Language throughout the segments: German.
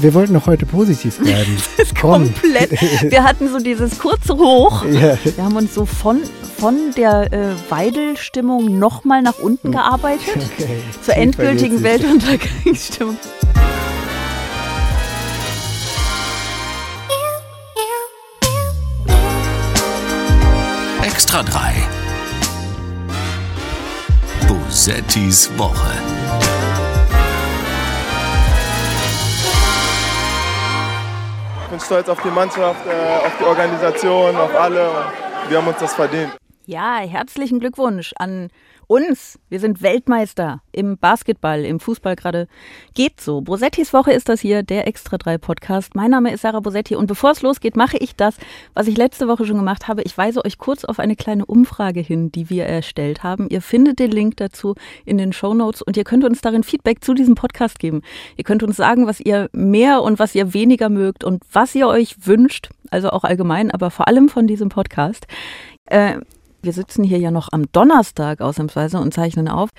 Wir wollten noch heute positiv bleiben. das ist Komm. komplett. Wir hatten so dieses kurze Hoch. Ja. Wir haben uns so von, von der äh, Weidelstimmung nochmal nach unten gearbeitet. Okay. Zur endgültigen. Weltuntergangsstimmung. Extra 3. Bosettis Woche. Bin stolz auf die Mannschaft, äh, auf die Organisation, auf alle. Wir haben uns das verdient. Ja, herzlichen Glückwunsch an uns. Wir sind Weltmeister im Basketball, im Fußball gerade. Geht so. Bosettis Woche ist das hier, der Extra 3 Podcast. Mein Name ist Sarah Bosetti und bevor es losgeht, mache ich das, was ich letzte Woche schon gemacht habe. Ich weise euch kurz auf eine kleine Umfrage hin, die wir erstellt haben. Ihr findet den Link dazu in den Show Notes und ihr könnt uns darin Feedback zu diesem Podcast geben. Ihr könnt uns sagen, was ihr mehr und was ihr weniger mögt und was ihr euch wünscht, also auch allgemein, aber vor allem von diesem Podcast. Äh, wir sitzen hier ja noch am Donnerstag ausnahmsweise und zeichnen auf.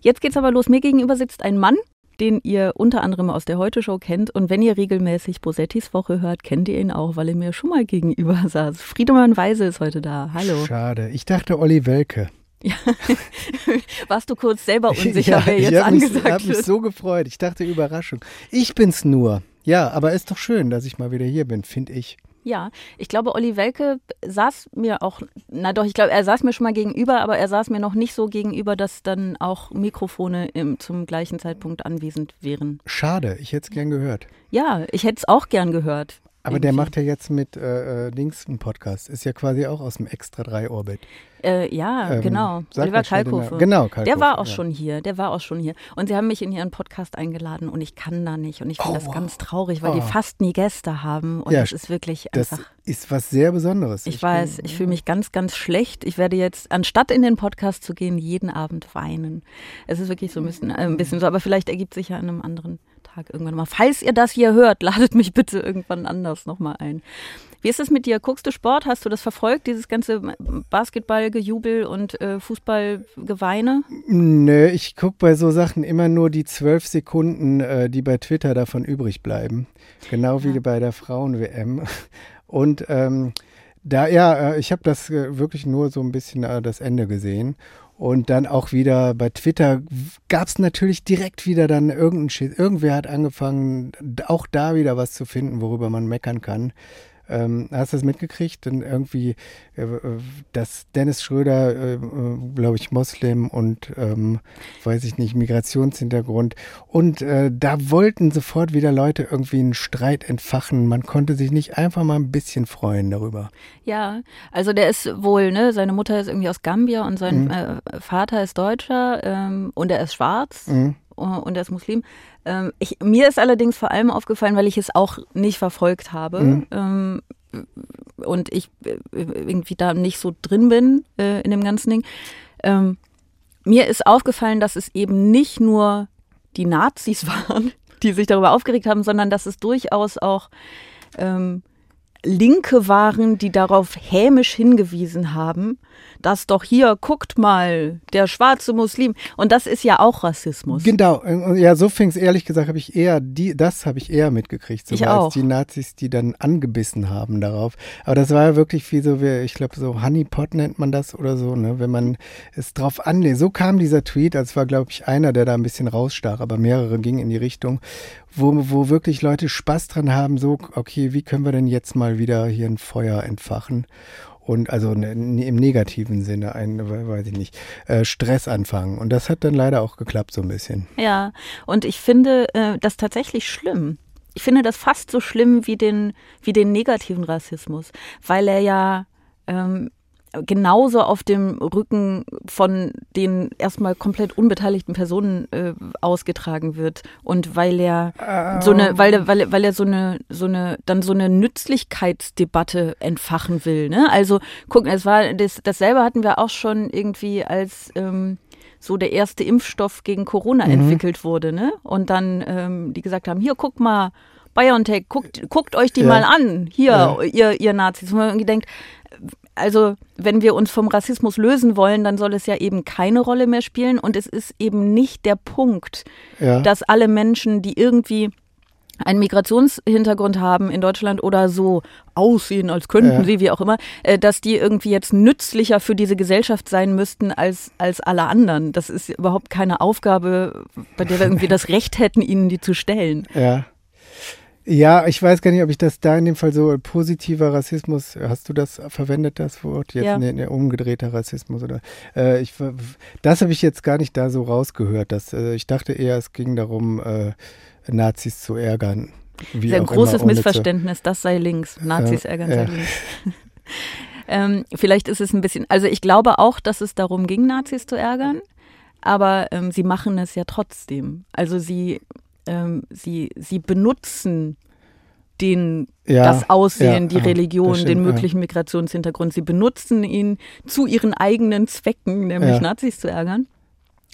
Jetzt geht's aber los. Mir gegenüber sitzt ein Mann, den ihr unter anderem aus der Heute-Show kennt. Und wenn ihr regelmäßig Bosettis Woche hört, kennt ihr ihn auch, weil er mir schon mal gegenüber saß. Friedemann Weise ist heute da. Hallo. Schade. Ich dachte Olli Welke. Ja. Warst du kurz selber unsicher, wer jetzt ich habe mich, angesagt hab mich wird? so gefreut. Ich dachte Überraschung. Ich bin's nur. Ja, aber ist doch schön, dass ich mal wieder hier bin, finde ich. Ja, ich glaube, Olli Welke saß mir auch, na doch, ich glaube, er saß mir schon mal gegenüber, aber er saß mir noch nicht so gegenüber, dass dann auch Mikrofone im, zum gleichen Zeitpunkt anwesend wären. Schade, ich hätte es gern gehört. Ja, ich hätte es auch gern gehört. Aber der macht ja jetzt mit äh, äh, Dings einen Podcast. Ist ja quasi auch aus dem Extra 3 Orbit. Äh, ja, Ähm, genau. Oliver Kalkofe. Genau, Kalkofe, Der war auch ja. schon hier. Der war auch schon hier. Und sie haben mich in ihren Podcast eingeladen und ich kann da nicht. Und ich finde Oh, das wow. ganz traurig, weil die Oh. fast nie Gäste haben. Und Ja, das ist wirklich Das einfach. ist was sehr Besonderes. Ich weiß, ich fühle mich ganz, ganz schlecht. Ich werde jetzt, anstatt in den Podcast zu gehen, jeden Abend weinen. Es ist wirklich so ein bisschen, äh, ein bisschen so, aber vielleicht ergibt sich ja an einem anderen Tag irgendwann mal. Falls ihr das hier hört, ladet mich bitte irgendwann anders nochmal ein. Wie ist es mit dir? Guckst du Sport? Hast du das verfolgt, dieses ganze Basketballgejubel und äh, Fußballgeweine? Nö, ich gucke bei so Sachen immer nur die zwölf Sekunden, äh, die bei Twitter davon übrig bleiben. Genau wie Ja. bei der Frauen-WM. Und ähm, da, ja, äh, ich habe das äh, wirklich nur so ein bisschen äh, das Ende gesehen. Und dann auch wieder bei Twitter gab es natürlich direkt wieder dann irgendein Shit. Irgendwer hat angefangen, auch da wieder was zu finden, worüber man meckern kann. Ähm, hast du das mitgekriegt? Denn irgendwie, äh, dass Dennis Schröder, äh, äh, glaube ich, Moslem und, ähm, weiß ich nicht, Migrationshintergrund. Und äh, da wollten sofort wieder Leute irgendwie einen Streit entfachen. Man konnte sich nicht einfach mal ein bisschen freuen darüber. Ja, also der ist wohl, ne, seine Mutter ist irgendwie aus Gambia und sein Mhm. äh, Vater ist Deutscher ähm, und er ist schwarz. Mhm. Äh, und er ist Muslim. Ähm, ich, mir ist allerdings vor allem aufgefallen, weil ich es auch nicht verfolgt habe Mhm. ähm, und ich äh, irgendwie da nicht so drin bin äh, in dem ganzen Ding. Ähm, mir ist aufgefallen, dass es eben nicht nur die Nazis waren, die sich darüber aufgeregt haben, sondern dass es durchaus auch ähm, Linke waren, die darauf hämisch hingewiesen haben, dass doch hier, guckt mal, der schwarze Muslim. Und das ist ja auch Rassismus. Genau, ja, so fing es ehrlich gesagt, habe ich eher, die, das habe ich eher mitgekriegt, sogar als die Nazis, die dann angebissen haben darauf. Aber das war ja wirklich wie so, wie, ich glaube, so Honeypot nennt man das oder so, ne? wenn man es drauf anlehnt. So kam dieser Tweet, als war, glaube ich, einer, der da ein bisschen rausstach, aber mehrere gingen in die Richtung, wo, wo wirklich Leute Spaß dran haben, so, okay, wie können wir denn jetzt mal wieder hier ein Feuer entfachen? Und also ne- im negativen Sinne, ein, weiß ich nicht, äh, Stress anfangen. Und das hat dann leider auch geklappt so ein bisschen. Ja, und ich finde äh, das tatsächlich schlimm. Ich finde das fast so schlimm wie den, wie den negativen Rassismus, weil er ja ähm, genauso auf dem Rücken von den erstmal komplett unbeteiligten Personen äh, ausgetragen wird und weil er so eine, weil er, weil er, weil er so eine, so eine, dann so eine Nützlichkeitsdebatte entfachen will. Ne? Also guck, es war das, dasselbe hatten wir auch schon irgendwie als ähm, so der erste Impfstoff gegen Corona entwickelt wurde, ne? Und dann ähm, die gesagt haben, hier guck mal, BioNTech, guckt, guckt euch die Ja. mal an, hier, Ja. ihr, ihr Nazis. Und man irgendwie denkt, also wenn wir uns vom Rassismus lösen wollen, dann soll es ja eben keine Rolle mehr spielen und es ist eben nicht der Punkt, Ja. dass alle Menschen, die irgendwie einen Migrationshintergrund haben in Deutschland oder so aussehen, als könnten ja. sie, wie auch immer, äh, dass die irgendwie jetzt nützlicher für diese Gesellschaft sein müssten als, als alle anderen. Das ist überhaupt keine Aufgabe, bei der wir irgendwie das Recht hätten, ihnen die zu stellen. Ja. Ja, ich weiß gar nicht, ob ich das da in dem Fall so positiver Rassismus, hast du das verwendet, das Wort? Jetzt ja. ne, ne, umgedrehter Rassismus oder äh, ich, das habe ich jetzt gar nicht da so rausgehört. Dass, äh, ich dachte eher, es ging darum, äh, Nazis zu ärgern. Wie ein großes Missverständnis, das sei links. Nazis ärgern sei links. ähm, vielleicht ist es ein bisschen, also ich glaube auch, dass es darum ging, Nazis zu ärgern, aber ähm, sie machen es ja trotzdem. Also sie ähm, sie, sie benutzen den, ja, das Aussehen, ja, die Religion, stimmt, den möglichen ja. Migrationshintergrund. Sie benutzen ihn zu ihren eigenen Zwecken, nämlich Nazis zu ärgern.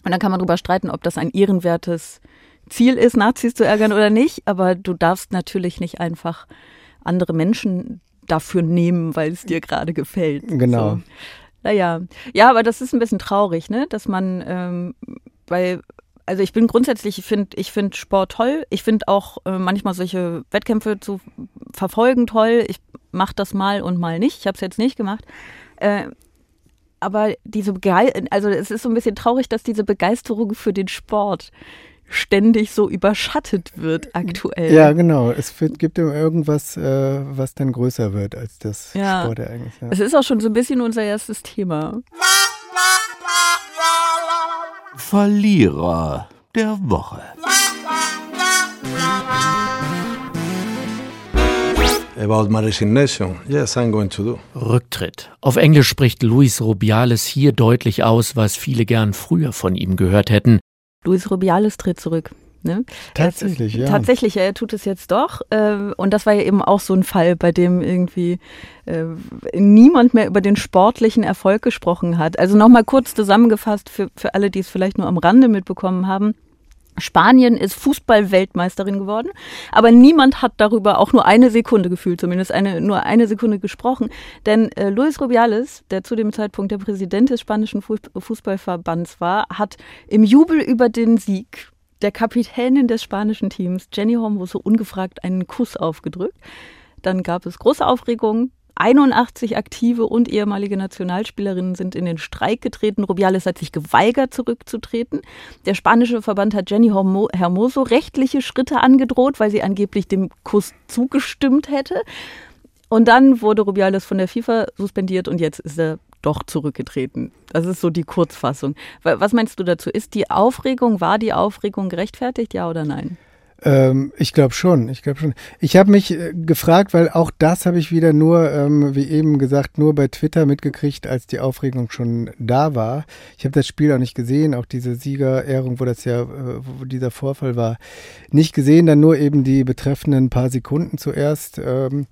Und dann kann man darüber streiten, ob das ein ehrenwertes Ziel ist, Nazis zu ärgern oder nicht. Aber du darfst natürlich nicht einfach andere Menschen dafür nehmen, weil es dir gerade gefällt. Genau. So. Naja, ja, aber das ist ein bisschen traurig, ne? dass man ähm, bei also ich bin grundsätzlich, ich finde ich find Sport toll. Ich finde auch äh, manchmal solche Wettkämpfe zu verfolgen toll. Ich mache das mal und mal nicht. Ich habe es jetzt nicht gemacht. Äh, aber diese Begeisterung, also es ist so ein bisschen traurig, dass diese Begeisterung für den Sport ständig so überschattet wird aktuell. Ja, genau. Es wird, gibt immer irgendwas, äh, was dann größer wird als das ja. Sportereignis. Ja. Es ist auch schon so ein bisschen unser erstes Thema. Verlierer der Woche. About my resignation, yes, I'm going to do. Rücktritt. Auf Englisch spricht Luis Rubiales hier deutlich aus, was viele gern früher von ihm gehört hätten. Luis Rubiales tritt zurück. Ne? Tatsächlich, ja. Tatsächlich, er tut es jetzt doch. Äh, und das war ja eben auch so ein Fall, bei dem irgendwie äh, niemand mehr über den sportlichen Erfolg gesprochen hat. Also nochmal kurz zusammengefasst für, für alle, die es vielleicht nur am Rande mitbekommen haben. Spanien ist Fußballweltmeisterin geworden, aber niemand hat darüber auch nur eine Sekunde gefühlt, zumindest eine, nur eine Sekunde gesprochen. Denn äh, Luis Rubiales, der zu dem Zeitpunkt der Präsident des spanischen Fußballverbands war, hat im Jubel über den Sieg der Kapitänin des spanischen Teams, Jenny Hormoso, ungefragt einen Kuss aufgedrückt. Dann gab es große Aufregung. 81 aktive und ehemalige Nationalspielerinnen sind in den Streik getreten. Rubiales hat sich geweigert, zurückzutreten. Der spanische Verband hat Jenny Hermoso rechtliche Schritte angedroht, weil sie angeblich dem Kuss zugestimmt hätte. Und dann wurde Rubiales von der FIFA suspendiert und jetzt ist er doch zurückgetreten. Das ist so die Kurzfassung. Was meinst du dazu? Ist die Aufregung, war die Aufregung gerechtfertigt, ja oder nein? Ähm, ich glaube schon, ich glaube schon. Ich habe mich äh, gefragt, weil auch das habe ich wieder nur, ähm, wie eben gesagt, nur bei Twitter mitgekriegt, als die Aufregung schon da war. Ich habe das Spiel auch nicht gesehen, auch diese Siegerehrung, wo das ja, äh, wo dieser Vorfall war, nicht gesehen, dann nur eben die betreffenden paar Sekunden zuerst. Ähm,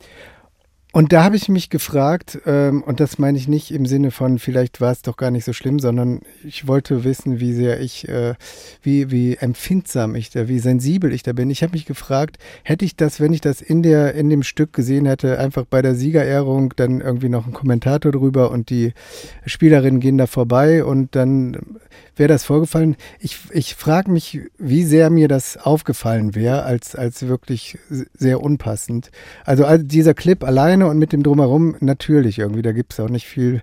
und da habe ich mich gefragt, ähm, und das meine ich nicht im Sinne von, vielleicht war es doch gar nicht so schlimm, sondern ich wollte wissen, wie sehr ich, äh, wie, wie empfindsam ich da, wie sensibel ich da bin. Ich habe mich gefragt, hätte ich das, wenn ich das in der, in dem Stück gesehen hätte, einfach bei der Siegerehrung dann irgendwie noch einen Kommentator drüber und die Spielerinnen gehen da vorbei und dann wäre das vorgefallen. Ich, ich frage mich, wie sehr mir das aufgefallen wäre, als, als wirklich sehr unpassend. Also, also dieser Clip alleine und mit dem Drumherum natürlich irgendwie, da gibt es auch nicht viel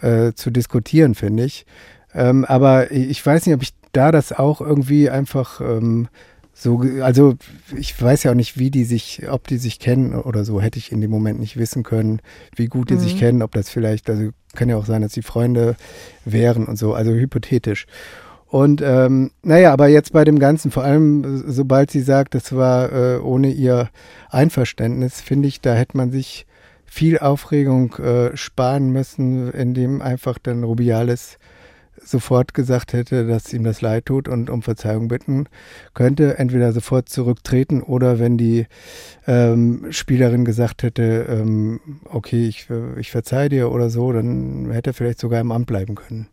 äh, zu diskutieren, finde ich. Ähm, aber ich weiß nicht, ob ich da das auch irgendwie einfach ähm, so, also ich weiß ja auch nicht, wie die sich, ob die sich kennen oder so, hätte ich in dem Moment nicht wissen können, wie gut die mhm. sich kennen, ob das vielleicht, also kann ja auch sein, dass die Freunde wären und so, also hypothetisch. Und ähm, naja, aber jetzt bei dem Ganzen, vor allem sobald sie sagt, das war äh, ohne ihr Einverständnis, finde ich, da hätte man sich viel Aufregung äh, sparen müssen, indem einfach dann Rubiales sofort gesagt hätte, dass ihm das leid tut und um Verzeihung bitten könnte, entweder sofort zurücktreten oder wenn die ähm, Spielerin gesagt hätte, ähm, okay, ich, ich verzeih dir oder so, dann hätte er vielleicht sogar im Amt bleiben können.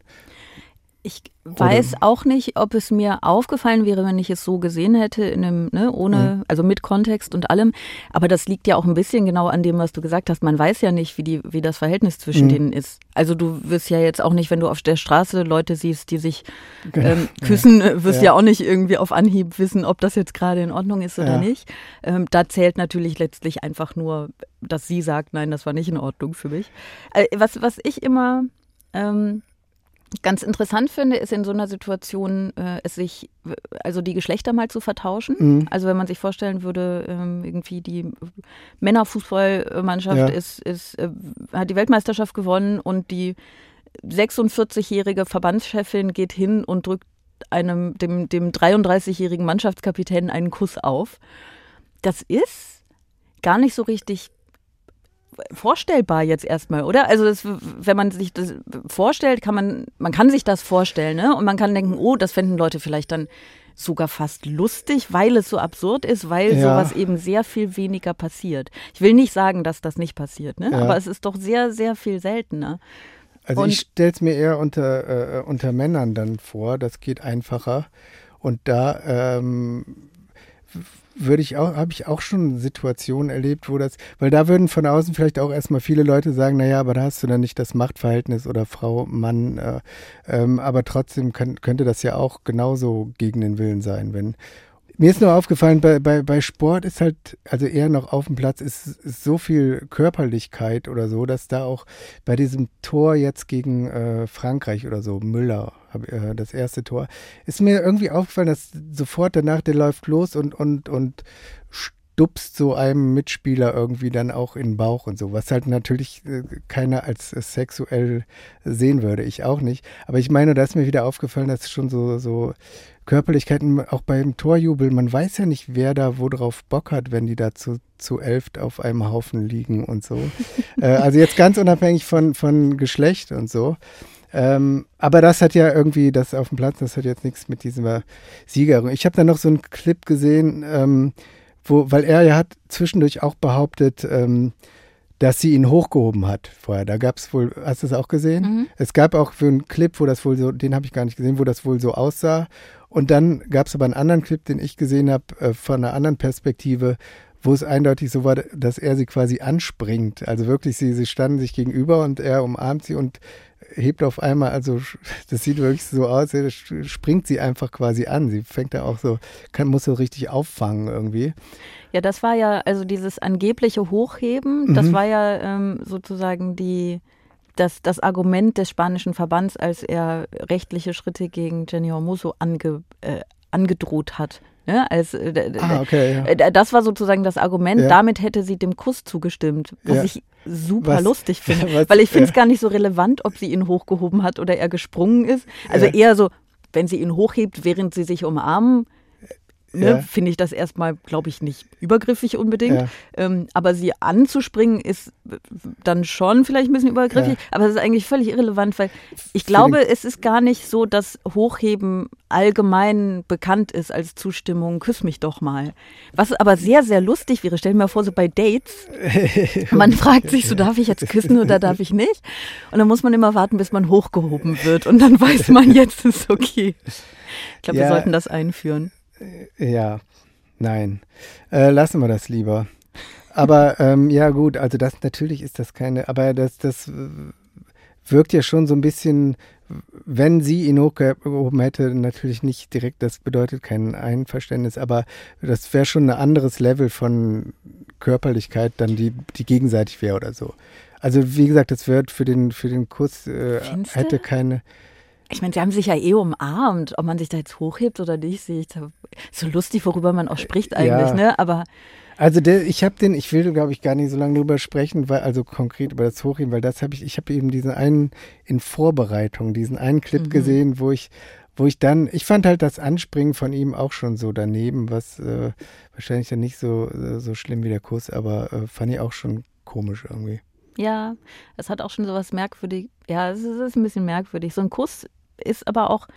Ich weiß Oder? auch nicht, ob es mir aufgefallen wäre, wenn ich es so gesehen hätte, in einem, ne, ohne, mhm. also mit Kontext und allem. Aber das liegt ja auch ein bisschen genau an dem, was du gesagt hast. Man weiß ja nicht, wie, die, wie das Verhältnis zwischen mhm. denen ist. Also du wirst ja jetzt auch nicht, wenn du auf der Straße Leute siehst, die sich genau. ähm, küssen, ja. wirst ja. ja. auch nicht irgendwie auf Anhieb wissen, ob das jetzt gerade in Ordnung ist oder ja. nicht. Ähm, da zählt natürlich letztlich einfach nur, dass sie sagt, nein, das war nicht in Ordnung für mich. Äh, was, was ich immer ähm, ganz interessant finde, ist in so einer Situation, äh, es sich, also die Geschlechter mal zu vertauschen. Mhm. Also wenn man sich vorstellen würde, ähm, irgendwie die Männerfußballmannschaft ja. ist, ist, äh, hat die Weltmeisterschaft gewonnen und die 46-jährige Verbandschefin geht hin und drückt einem, dem, dem 33-jährigen Mannschaftskapitän einen Kuss auf. Das ist gar nicht so richtig vorstellbar jetzt erstmal, oder? Also das, wenn man sich das vorstellt, kann man, man kann sich das vorstellen, ne? Und man kann denken, oh, das fänden Leute vielleicht dann sogar fast lustig, weil es so absurd ist, weil ja. sowas eben sehr viel weniger passiert. Ich will nicht sagen, dass das nicht passiert, ne? Ja. Aber es ist doch sehr, sehr viel seltener. Also Und ich stelle es mir eher unter, äh, unter Männern dann vor, das geht einfacher. Und da ähm, würde ich auch, habe ich auch schon Situationen erlebt, wo das, weil da würden von außen vielleicht auch erstmal viele Leute sagen, naja, aber da hast du dann nicht das Machtverhältnis oder Frau, Mann, äh, ähm, aber trotzdem kann, könnte das ja auch genauso gegen den Willen sein, wenn mir ist nur aufgefallen, bei, bei, bei Sport ist halt, also eher noch auf dem Platz, ist, ist so viel Körperlichkeit oder so, dass da auch bei diesem Tor jetzt gegen äh, Frankreich oder so, Müller, äh, das erste Tor, ist mir irgendwie aufgefallen, dass sofort danach der läuft los und, und, und stupst so einem Mitspieler irgendwie dann auch in den Bauch und so, was halt natürlich äh, keiner als sexuell sehen würde, ich auch nicht. Aber ich meine, da ist mir wieder aufgefallen, dass schon so, so Körperlichkeiten, auch beim Torjubel, man weiß ja nicht, wer da wo drauf Bock hat, wenn die da zu, zu elft auf einem Haufen liegen und so. äh, also jetzt ganz unabhängig von, von Geschlecht und so. Ähm, aber das hat ja irgendwie, das auf dem Platz, das hat jetzt nichts mit dieser Siegerin. Ich habe da noch so einen Clip gesehen, ähm, wo, weil er ja hat zwischendurch auch behauptet, ähm, dass sie ihn hochgehoben hat vorher. Da gab es wohl, hast du es auch gesehen? Mhm. Es gab auch für einen Clip, wo das wohl so, den habe ich gar nicht gesehen, wo das wohl so aussah. Und dann gab es aber einen anderen Clip, den ich gesehen habe, äh, von einer anderen Perspektive, wo es eindeutig so war, dass er sie quasi anspringt. Also wirklich, sie, sie standen sich gegenüber und er umarmt sie und hebt auf einmal, also das sieht wirklich so aus, springt sie einfach quasi an. Sie fängt da auch so, kann, muss so richtig auffangen irgendwie. Ja, das war ja, also dieses angebliche Hochheben, mhm. das war ja ähm, sozusagen die, das, das Argument des spanischen Verbands, als er rechtliche Schritte gegen Jenny Hormoso ange, äh, angedroht hat. Ne? Als, äh, ah, okay, ja. Das war sozusagen das Argument, ja. damit hätte sie dem Kuss zugestimmt, was ja. ich super was, lustig finde. Was, weil ich finde es gar nicht so relevant, ob sie ihn hochgehoben hat oder er gesprungen ist. Also eher so, wenn sie ihn hochhebt, während sie sich umarmen, ne, ja. finde ich das erstmal, glaube ich, nicht übergriffig unbedingt. Ja. Ähm, aber sie anzuspringen ist dann schon vielleicht ein bisschen übergriffig, ja. aber es ist eigentlich völlig irrelevant, weil ich glaube, es ist gar nicht so, dass Hochheben allgemein bekannt ist als Zustimmung, küss mich doch mal. Was aber sehr, sehr lustig wäre, stell dir mal vor, so bei Dates, man fragt sich so, darf ich jetzt küssen oder darf ich nicht? Und dann muss man immer warten, bis man hochgehoben wird und dann weiß man, jetzt ist okay. Ich glaube, wir sollten das einführen. Äh, ja, nein. Äh, lassen wir das lieber. Aber ähm, ja, gut, also das natürlich ist das keine, aber das, das wirkt ja schon so ein bisschen, wenn sie ihn hochgehoben hätte, natürlich nicht direkt, das bedeutet kein Einverständnis, aber das wäre schon ein anderes Level von Körperlichkeit, dann die, die gegenseitig wäre oder so. Also wie gesagt, das wird für den, für den Kuss äh, hätte keine. Ich meine, sie haben sich ja eh umarmt, ob man sich da jetzt hochhebt oder nicht, sehe ich da so lustig, worüber man auch spricht eigentlich, ja. ne? Aber also der, ich habe den, ich will glaube ich gar nicht so lange drüber sprechen, weil also konkret über das Hochheben, weil das habe ich, ich habe eben diesen einen in Vorbereitung, diesen einen Clip mhm. gesehen, wo ich, wo ich dann, ich fand halt das Anspringen von ihm auch schon so daneben, was äh, wahrscheinlich dann nicht so äh, so schlimm wie der Kuss, aber äh, fand ich auch schon komisch irgendwie. Ja, es hat auch schon so was merkwürdig. Ja, es ist ein bisschen merkwürdig. So ein Kuss ist aber auch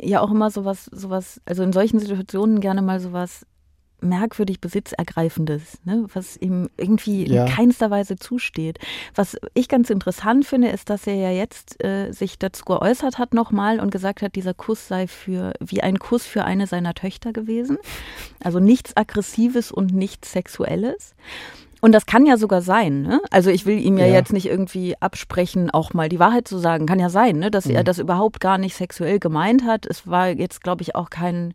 ja auch immer sowas, sowas, also in solchen Situationen gerne mal sowas merkwürdig Besitzergreifendes, ne? was ihm irgendwie Ja. in keinster Weise zusteht. Was ich ganz interessant finde, ist, dass er ja jetzt äh, sich dazu geäußert hat nochmal und gesagt hat, dieser Kuss sei für wie ein Kuss für eine seiner Töchter gewesen. Also nichts Aggressives und nichts Sexuelles. Und das kann ja sogar sein. Ne? Also ich will ihm ja, Ja. jetzt nicht irgendwie absprechen, auch mal die Wahrheit zu sagen. Kann ja sein, ne? dass er das überhaupt gar nicht sexuell gemeint hat. Es war jetzt, glaube ich, auch kein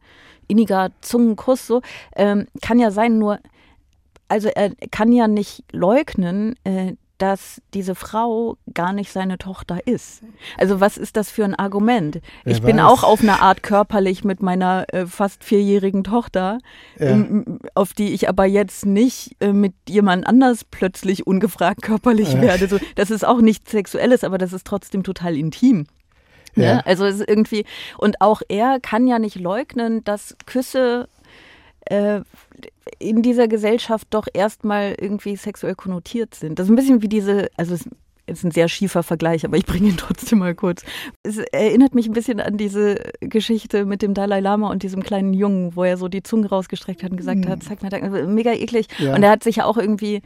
inniger Zungenkuss. So ähm, kann ja sein. Nur also er kann ja nicht leugnen, äh, dass diese Frau gar nicht seine Tochter ist. Also was ist das für ein Argument? Wer ich bin weiß. auch auf eine Art körperlich mit meiner äh, fast vierjährigen Tochter, Ja. ähm, auf die ich aber jetzt nicht äh, mit jemand anders plötzlich ungefragt körperlich Ja. werde. So, das ist auch nichts Sexuelles, aber das ist trotzdem total intim. Ne? Ja. Also es ist irgendwie, und auch er kann ja nicht leugnen, dass Küsse äh, in dieser Gesellschaft doch erstmal irgendwie sexuell konnotiert sind. Das ist ein bisschen wie diese, also es ist ein sehr schiefer Vergleich, aber ich bringe ihn trotzdem mal kurz. Es erinnert mich ein bisschen an diese Geschichte mit dem Dalai Lama und diesem kleinen Jungen, wo er so die Zunge rausgestreckt hat und gesagt hat, zeig mal, mega eklig. Ja. Und er hat sich ja auch irgendwie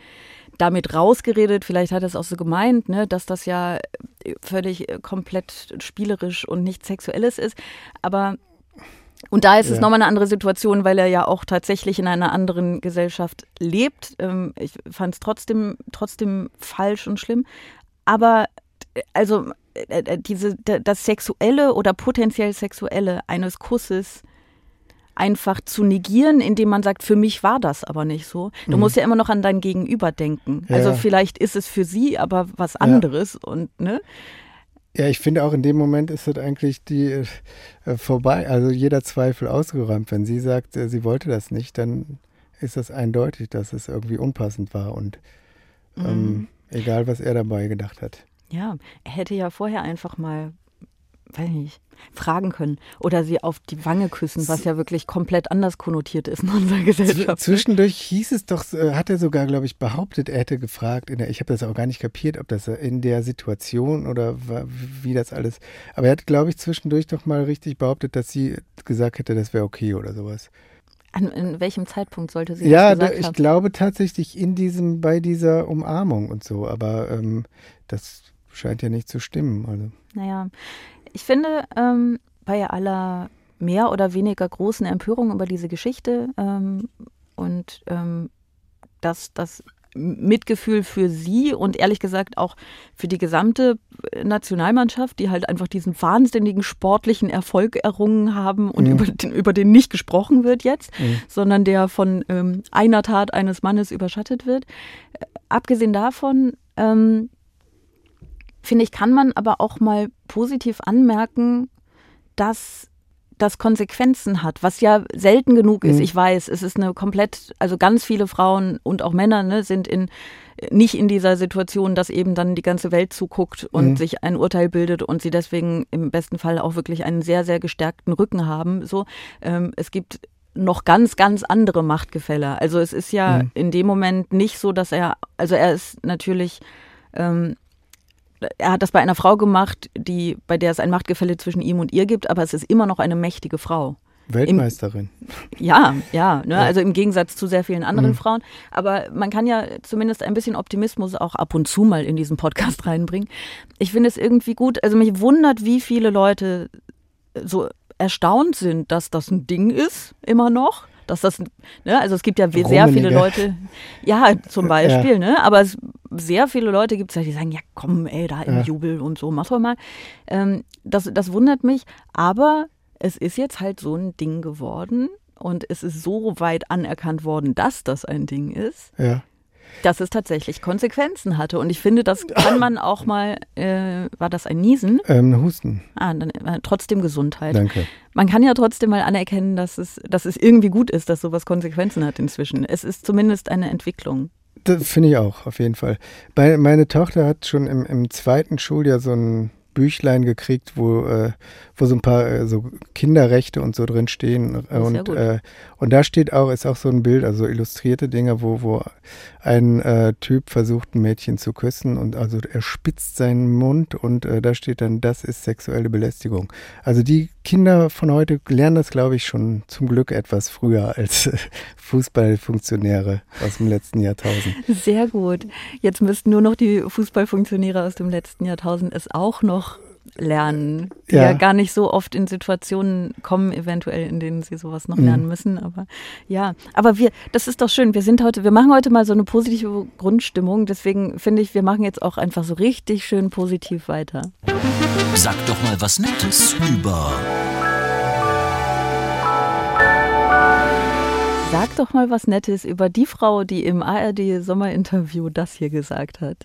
damit rausgeredet, vielleicht hat er es auch so gemeint, ne, dass das ja völlig komplett spielerisch und nicht sexuelles ist. Aber und da ist es Ja. nochmal eine andere Situation, weil er ja auch tatsächlich in einer anderen Gesellschaft lebt. Ähm, ich fand es trotzdem, trotzdem falsch und schlimm. Aber also äh, äh, diese, da- das Sexuelle oder potenziell Sexuelle eines Kusses einfach zu negieren, indem man sagt, für mich war das aber nicht so. Du musst ja immer noch an dein Gegenüber denken. Ja. Also vielleicht ist es für sie aber was anderes und ne? Ja, ich finde auch in dem Moment ist das eigentlich die äh, vorbei, also jeder Zweifel ausgeräumt. Wenn sie sagt, äh, sie wollte das nicht, dann ist das eindeutig, dass es irgendwie unpassend war und Mhm. ähm, egal, was er dabei gedacht hat. Ja, er hätte ja vorher einfach mal, weiß ich nicht, fragen können oder sie auf die Wange küssen, was ja wirklich komplett anders konnotiert ist in unserer Gesellschaft. zwischendurch hieß es doch, äh, hat er sogar, glaube ich, behauptet, er hätte gefragt, in der, ich habe das auch gar nicht kapiert, ob das in der Situation oder wie das alles, aber er hat, glaube ich, zwischendurch doch mal richtig behauptet, dass sie gesagt hätte, das wäre okay oder sowas. An in welchem Zeitpunkt sollte sie Ja, das da, gesagt ich haben? glaube tatsächlich in diesem, bei dieser Umarmung und so, aber ähm, das scheint ja nicht zu stimmen. Also. Naja, ich finde, ähm, bei aller mehr oder weniger großen Empörung über diese Geschichte ähm, und ähm, dass das Mitgefühl für sie und ehrlich gesagt auch für die gesamte Nationalmannschaft, die halt einfach diesen wahnsinnigen sportlichen Erfolg errungen haben und Mhm. über, den, über den nicht gesprochen wird jetzt, Mhm. sondern der von ähm, einer Tat eines Mannes überschattet wird. Äh, abgesehen davon ähm, finde ich, kann man aber auch mal positiv anmerken, dass das Konsequenzen hat, was ja selten genug ist. Mhm. Ich weiß, es ist eine komplett, also ganz viele Frauen und auch Männer ne, sind in nicht in dieser Situation, dass eben dann die ganze Welt zuguckt und Mhm. sich ein Urteil bildet und sie deswegen im besten Fall auch wirklich einen sehr, sehr gestärkten Rücken haben. So, ähm, es gibt noch ganz, ganz andere Machtgefälle. Also es ist ja Mhm. in dem Moment nicht so, dass er, also er ist natürlich ähm, er hat das bei einer Frau gemacht, die, bei der es ein Machtgefälle zwischen ihm und ihr gibt, aber es ist immer noch eine mächtige Frau. Weltmeisterin. Ja, ja, ne? Ja. also im Gegensatz zu sehr vielen anderen Mhm. Frauen. Aber man kann ja zumindest ein bisschen Optimismus auch ab und zu mal in diesen Podcast reinbringen. Ich finde es irgendwie gut, also mich wundert, wie viele Leute so erstaunt sind, dass das ein Ding ist, immer noch. Dass das, ne, also es gibt ja sehr viele. Leute, ja, zum Beispiel, ne, aber es, sehr viele Leute gibt es, die sagen, ja komm, ey, da im Ja. Jubel und so, mach doch mal. Ähm, das, das wundert mich, aber es ist jetzt halt so ein Ding geworden und es ist so weit anerkannt worden, dass das ein Ding ist, Ja. Dass es tatsächlich Konsequenzen hatte. Und ich finde, das kann man auch mal, äh, war das ein Niesen? Ähm, Husten. Ah, dann äh, trotzdem Gesundheit. Danke. Man kann ja trotzdem mal anerkennen, dass es, dass es irgendwie gut ist, dass sowas Konsequenzen hat inzwischen. Es ist zumindest eine Entwicklung. Das finde ich auch, auf jeden Fall. Bei, meine Tochter hat schon im, im zweiten Schuljahr so ein Büchlein gekriegt, wo, äh, wo so ein paar äh, so Kinderrechte und so drin stehen. Äh, und, äh, und da steht auch, ist auch so ein Bild, also illustrierte Dinge, wo, wo ein äh, Typ versucht, ein Mädchen zu küssen und also er spitzt seinen Mund und äh, da steht dann, das ist sexuelle Belästigung. Also die Kinder von heute lernen das, glaube ich, schon zum Glück etwas früher als Fußballfunktionäre aus dem letzten Jahrtausend. Sehr gut. Jetzt müssten nur noch die Fußballfunktionäre aus dem letzten Jahrtausend es auch noch lernen, die ja. ja. gar nicht so oft in Situationen kommen, eventuell, in denen sie sowas noch mhm. lernen müssen. Aber ja, aber wir, das ist doch schön. Wir sind heute, wir machen heute mal so eine positive Grundstimmung. Deswegen finde ich, wir machen jetzt auch einfach so richtig schön positiv weiter. Sag doch mal was Nettes über. Sag doch mal was Nettes über die Frau, die im ARD-Sommerinterview das hier gesagt hat.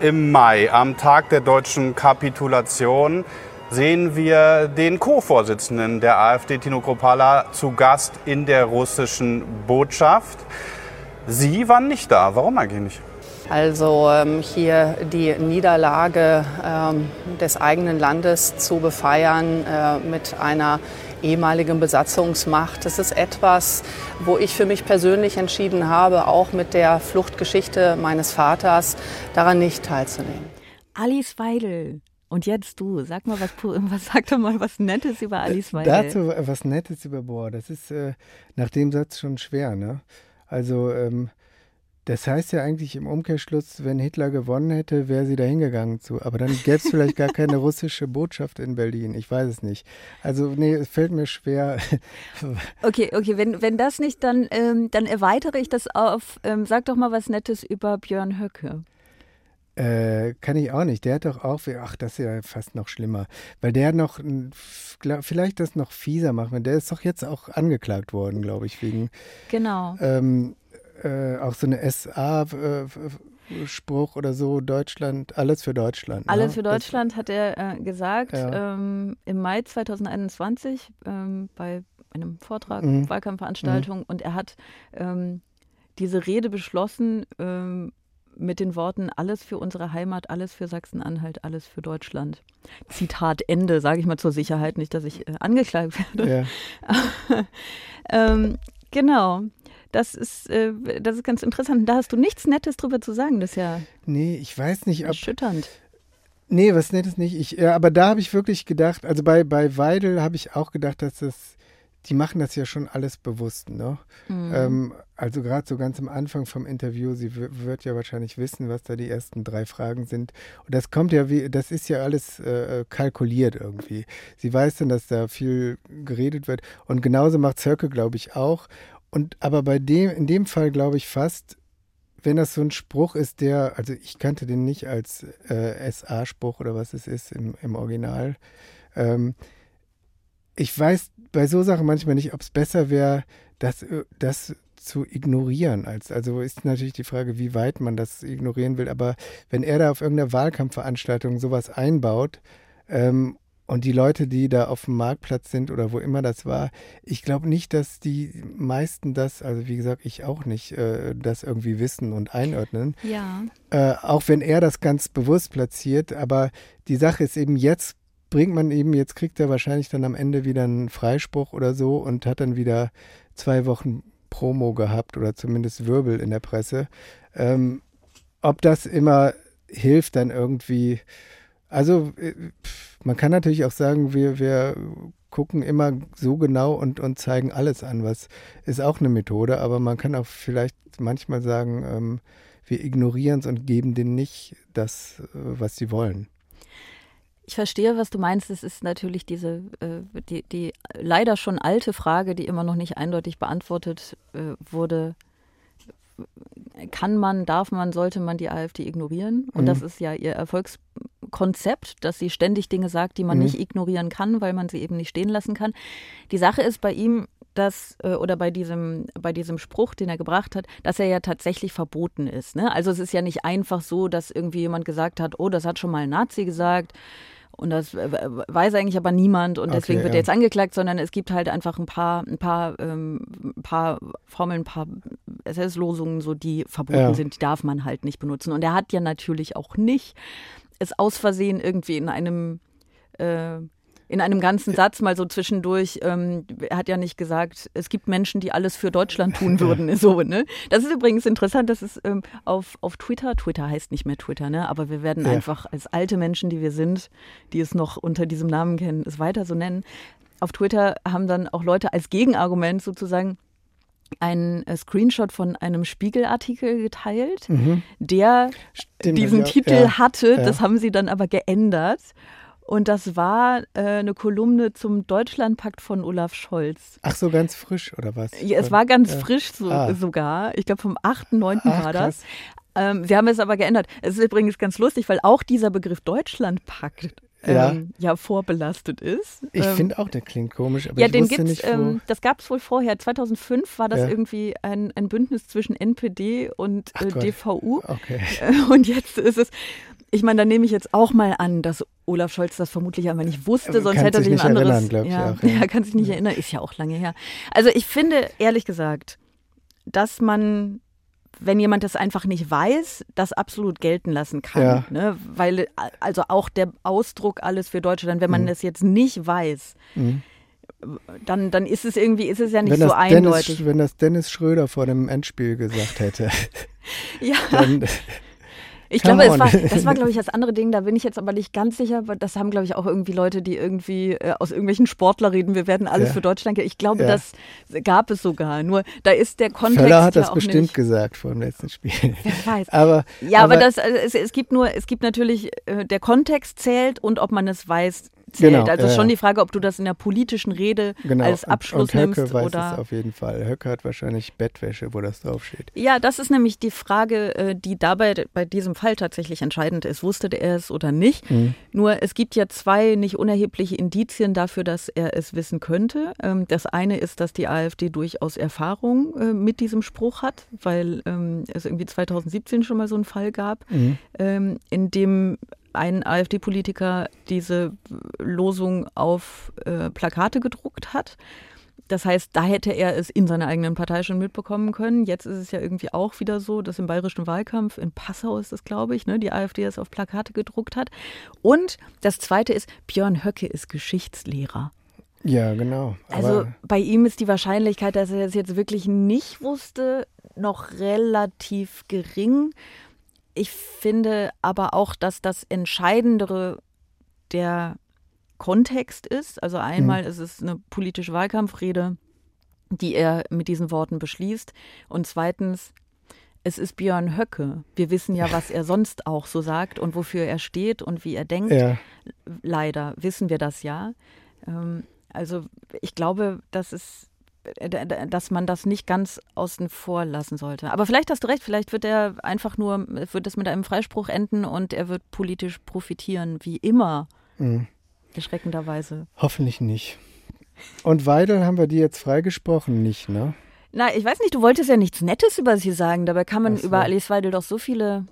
Im Mai, am Tag der deutschen Kapitulation, sehen wir den Co-Vorsitzenden der AfD, Tino Kropala, zu Gast in der russischen Botschaft. Sie waren nicht da. Warum eigentlich nicht? Also ähm, hier die Niederlage ähm, des eigenen Landes zu befeiern äh, mit einer ehemaligen Besatzungsmacht. Das ist etwas, wo ich für mich persönlich entschieden habe, auch mit der Fluchtgeschichte meines Vaters daran nicht teilzunehmen. Alice Weidel. Und jetzt du, sag mal was, was sag doch mal was Nettes über Alice Weidel. Dazu was Nettes über Boah, das ist äh, nach dem Satz schon schwer, ne? Also ähm, das heißt ja eigentlich im Umkehrschluss, wenn Hitler gewonnen hätte, wäre sie da hingegangen zu. Aber dann gäbe es vielleicht gar keine russische Botschaft in Berlin. Ich weiß es nicht. Also, nee, es fällt mir schwer. okay, okay, wenn, wenn das nicht, dann, ähm, dann erweitere ich das auf. Ähm, sag doch mal was Nettes über Björn Höcke. Äh, kann ich auch nicht. Der hat doch auch, ach, das ist ja fast noch schlimmer, weil der noch, vielleicht das noch fieser machen. Der ist doch jetzt auch angeklagt worden, glaube ich, wegen. Genau. Ähm, äh, auch so eine SA-Spruch oder so, Deutschland, alles für Deutschland. Ne? Alles für Deutschland das, hat er äh, gesagt ja. ähm, im Mai 2021 ähm, bei einem Vortrag, mhm. Wahlkampfveranstaltung mhm. und er hat ähm, diese Rede beschlossen ähm, mit den Worten alles für unsere Heimat, alles für Sachsen-Anhalt, alles für Deutschland. Zitat Ende, sage ich mal zur Sicherheit, nicht, dass ich äh, angeklagt werde. Ja. ähm, genau. Das ist, äh, das ist ganz interessant. Da hast du nichts Nettes drüber zu sagen. Das ist ja. Nee, ich weiß nicht, ob. Erschütternd. Nee, was Nettes nicht. Ich, ja, aber da habe ich wirklich gedacht, also bei, bei Weidel habe ich auch gedacht, dass das, die machen das ja schon alles bewusst, ne? Mhm. Ähm, also gerade so ganz am Anfang vom Interview, sie wird ja wahrscheinlich wissen, was da die ersten drei Fragen sind. Und das kommt ja wie, das ist ja alles äh, kalkuliert irgendwie. Sie weiß dann, dass da viel geredet wird. Und genauso macht Zirke, glaube ich, auch. Und aber bei dem, in dem Fall glaube ich fast, wenn das so ein Spruch ist, der, also ich kannte den nicht als äh, SA-Spruch oder was es ist im, im Original. Ähm, ich weiß bei so Sachen manchmal nicht, ob es besser wäre, das, äh, das zu ignorieren. Als, also ist natürlich die Frage, wie weit man das ignorieren will. Aber wenn er da auf irgendeiner Wahlkampfveranstaltung sowas einbaut ähm, und die Leute, die da auf dem Marktplatz sind oder wo immer das war, ich glaube nicht, dass die meisten das, also wie gesagt, ich auch nicht, äh, das irgendwie wissen und einordnen. Ja. Äh, auch wenn er das ganz bewusst platziert, aber die Sache ist eben jetzt bringt man eben, jetzt kriegt er wahrscheinlich dann am Ende wieder einen Freispruch oder so und hat dann wieder zwei Wochen Promo gehabt oder zumindest Wirbel in der Presse. Ähm, ob das immer hilft, dann irgendwie also äh, man kann natürlich auch sagen, wir, wir gucken immer so genau und, und zeigen alles an, was ist auch eine Methode, aber man kann auch vielleicht manchmal sagen, ähm, wir ignorieren es und geben denen nicht das, äh, was sie wollen. Ich verstehe, was du meinst. Es ist natürlich diese, äh, die, die leider schon alte Frage, die immer noch nicht eindeutig beantwortet äh, wurde. Kann man, darf man, sollte man die AfD ignorieren? Und mhm. das ist ja ihr Erfolgs Konzept, dass sie ständig Dinge sagt, die man mhm. nicht ignorieren kann, weil man sie eben nicht stehen lassen kann. Die Sache ist bei ihm, dass, äh, oder bei diesem, bei diesem Spruch, den er gebracht hat, dass er ja tatsächlich verboten ist. Ne? Also es ist ja nicht einfach so, dass irgendwie jemand gesagt hat, oh, das hat schon mal ein Nazi gesagt. Und das weiß eigentlich aber niemand und deswegen okay, wird er jetzt angeklagt, sondern es gibt halt einfach ein paar, ein paar, ähm, ein paar Formeln, ein paar SS-Losungen, so die verboten ja. sind, die darf man halt nicht benutzen. Und er hat ja natürlich auch nicht es aus Versehen irgendwie in einem äh, in einem ganzen Satz mal so zwischendurch, ähm, er hat ja nicht gesagt, es gibt Menschen, die alles für Deutschland tun würden. so, ne? Das ist übrigens interessant, dass es ähm, auf, auf Twitter, Twitter heißt nicht mehr Twitter, ne? aber wir werden ja. einfach als alte Menschen, die wir sind, die es noch unter diesem Namen kennen, es weiter so nennen. Auf Twitter haben dann auch Leute als Gegenargument sozusagen einen äh, Screenshot von einem Spiegelartikel geteilt, mhm. der Stimmt, diesen ja, Titel ja, hatte. Das haben sie dann aber geändert. Und das war äh, eine Kolumne zum Deutschlandpakt von Olaf Scholz. Ach so, ganz frisch oder was? Ja, es war ganz ja. frisch so, ah. sogar. Ich glaube, vom 8.9. war das. Ähm, sie haben es aber geändert. Es ist übrigens ganz lustig, weil auch dieser Begriff Deutschlandpakt ja. Ähm, ja vorbelastet ist. Ich ähm, finde auch, der klingt komisch, aber ja, ich den wusste gibt's, nicht, ähm, Das gab es wohl vorher. 2005 war das ja. irgendwie ein, ein Bündnis zwischen NPD und äh, DVU. Okay. Und jetzt ist es, ich meine, da nehme ich jetzt auch mal an, dass Olaf Scholz das vermutlich einfach nicht wusste, sonst hätte er sich ein anderes. Erinnern, ja, auch, ja. ja, kann sich nicht erinnern, ist ja auch lange her. Also ich finde, ehrlich gesagt, dass man wenn jemand das einfach nicht weiß, das absolut gelten lassen kann. Ja. Ne? Weil, also auch der Ausdruck alles für Deutschland, wenn man mhm. das jetzt nicht weiß, mhm. dann, dann ist es irgendwie, ist es ja nicht wenn so eindeutig. Dennis, wenn das Dennis Schröder vor dem Endspiel gesagt hätte, ja. dann ich glaube, es war, das war, glaube ich, das andere Ding, da bin ich jetzt aber nicht ganz sicher. Das haben, glaube ich, auch irgendwie Leute, die irgendwie äh, aus irgendwelchen Sportler reden, wir werden alles ja. für Deutschland. Ich glaube, ja. das gab es sogar. Nur da ist der Kontext. Völler hat ja das bestimmt nicht. gesagt vor dem letzten Spiel. Wer weiß. aber, ja, aber, aber das, also es, es, gibt nur, es gibt natürlich, äh, der Kontext zählt und ob man es weiß, zählt. Genau, also ja, schon die Frage, ob du das in der politischen Rede genau. als Abschluss und, und Höcke nimmst weiß oder es auf jeden Fall. Höcke hat wahrscheinlich Bettwäsche, wo das draufsteht. Ja, das ist nämlich die Frage, äh, die dabei bei diesem Fall tatsächlich entscheidend ist. Wusste er es oder nicht? Mhm. Nur es gibt ja zwei nicht unerhebliche Indizien dafür, dass er es wissen könnte. Ähm, das eine ist, dass die AfD durchaus Erfahrung äh, mit diesem Spruch hat, weil ähm, es irgendwie 2017 schon mal so einen Fall gab, mhm. Ähm, in dem ein AfD-Politiker diese Losung auf äh, Plakate gedruckt hat. Das heißt, da hätte er es in seiner eigenen Partei schon mitbekommen können. Jetzt ist es ja irgendwie auch wieder so, dass im bayerischen Wahlkampf, in Passau ist es, glaube ich, ne, die AfD es auf Plakate gedruckt hat. Und das Zweite ist, Björn Höcke ist Geschichtslehrer. Ja, genau. also bei ihm ist die Wahrscheinlichkeit, dass er es jetzt wirklich nicht wusste, noch relativ gering. Ich finde aber auch, dass das Entscheidendere der Kontext ist. Also einmal mhm. ist es eine politische Wahlkampfrede, die er mit diesen Worten beschließt. Und zweitens, es ist Björn Höcke. Wir wissen ja, was er sonst auch so sagt und wofür er steht und wie er denkt. Ja. Leider wissen wir das ja. Ähm, also ich glaube, dass es dass man das nicht ganz außen vor lassen sollte. Aber vielleicht hast du recht, vielleicht wird er einfach nur, wird das mit einem Freispruch enden und er wird politisch profitieren, wie immer. Mhm. Erschreckenderweise. Hoffentlich nicht. Und Weidel haben wir die jetzt freigesprochen, nicht, ne? Na, ich weiß nicht, du wolltest ja nichts Nettes über sie sagen. Dabei kann man so. über Alice Weidel doch so viele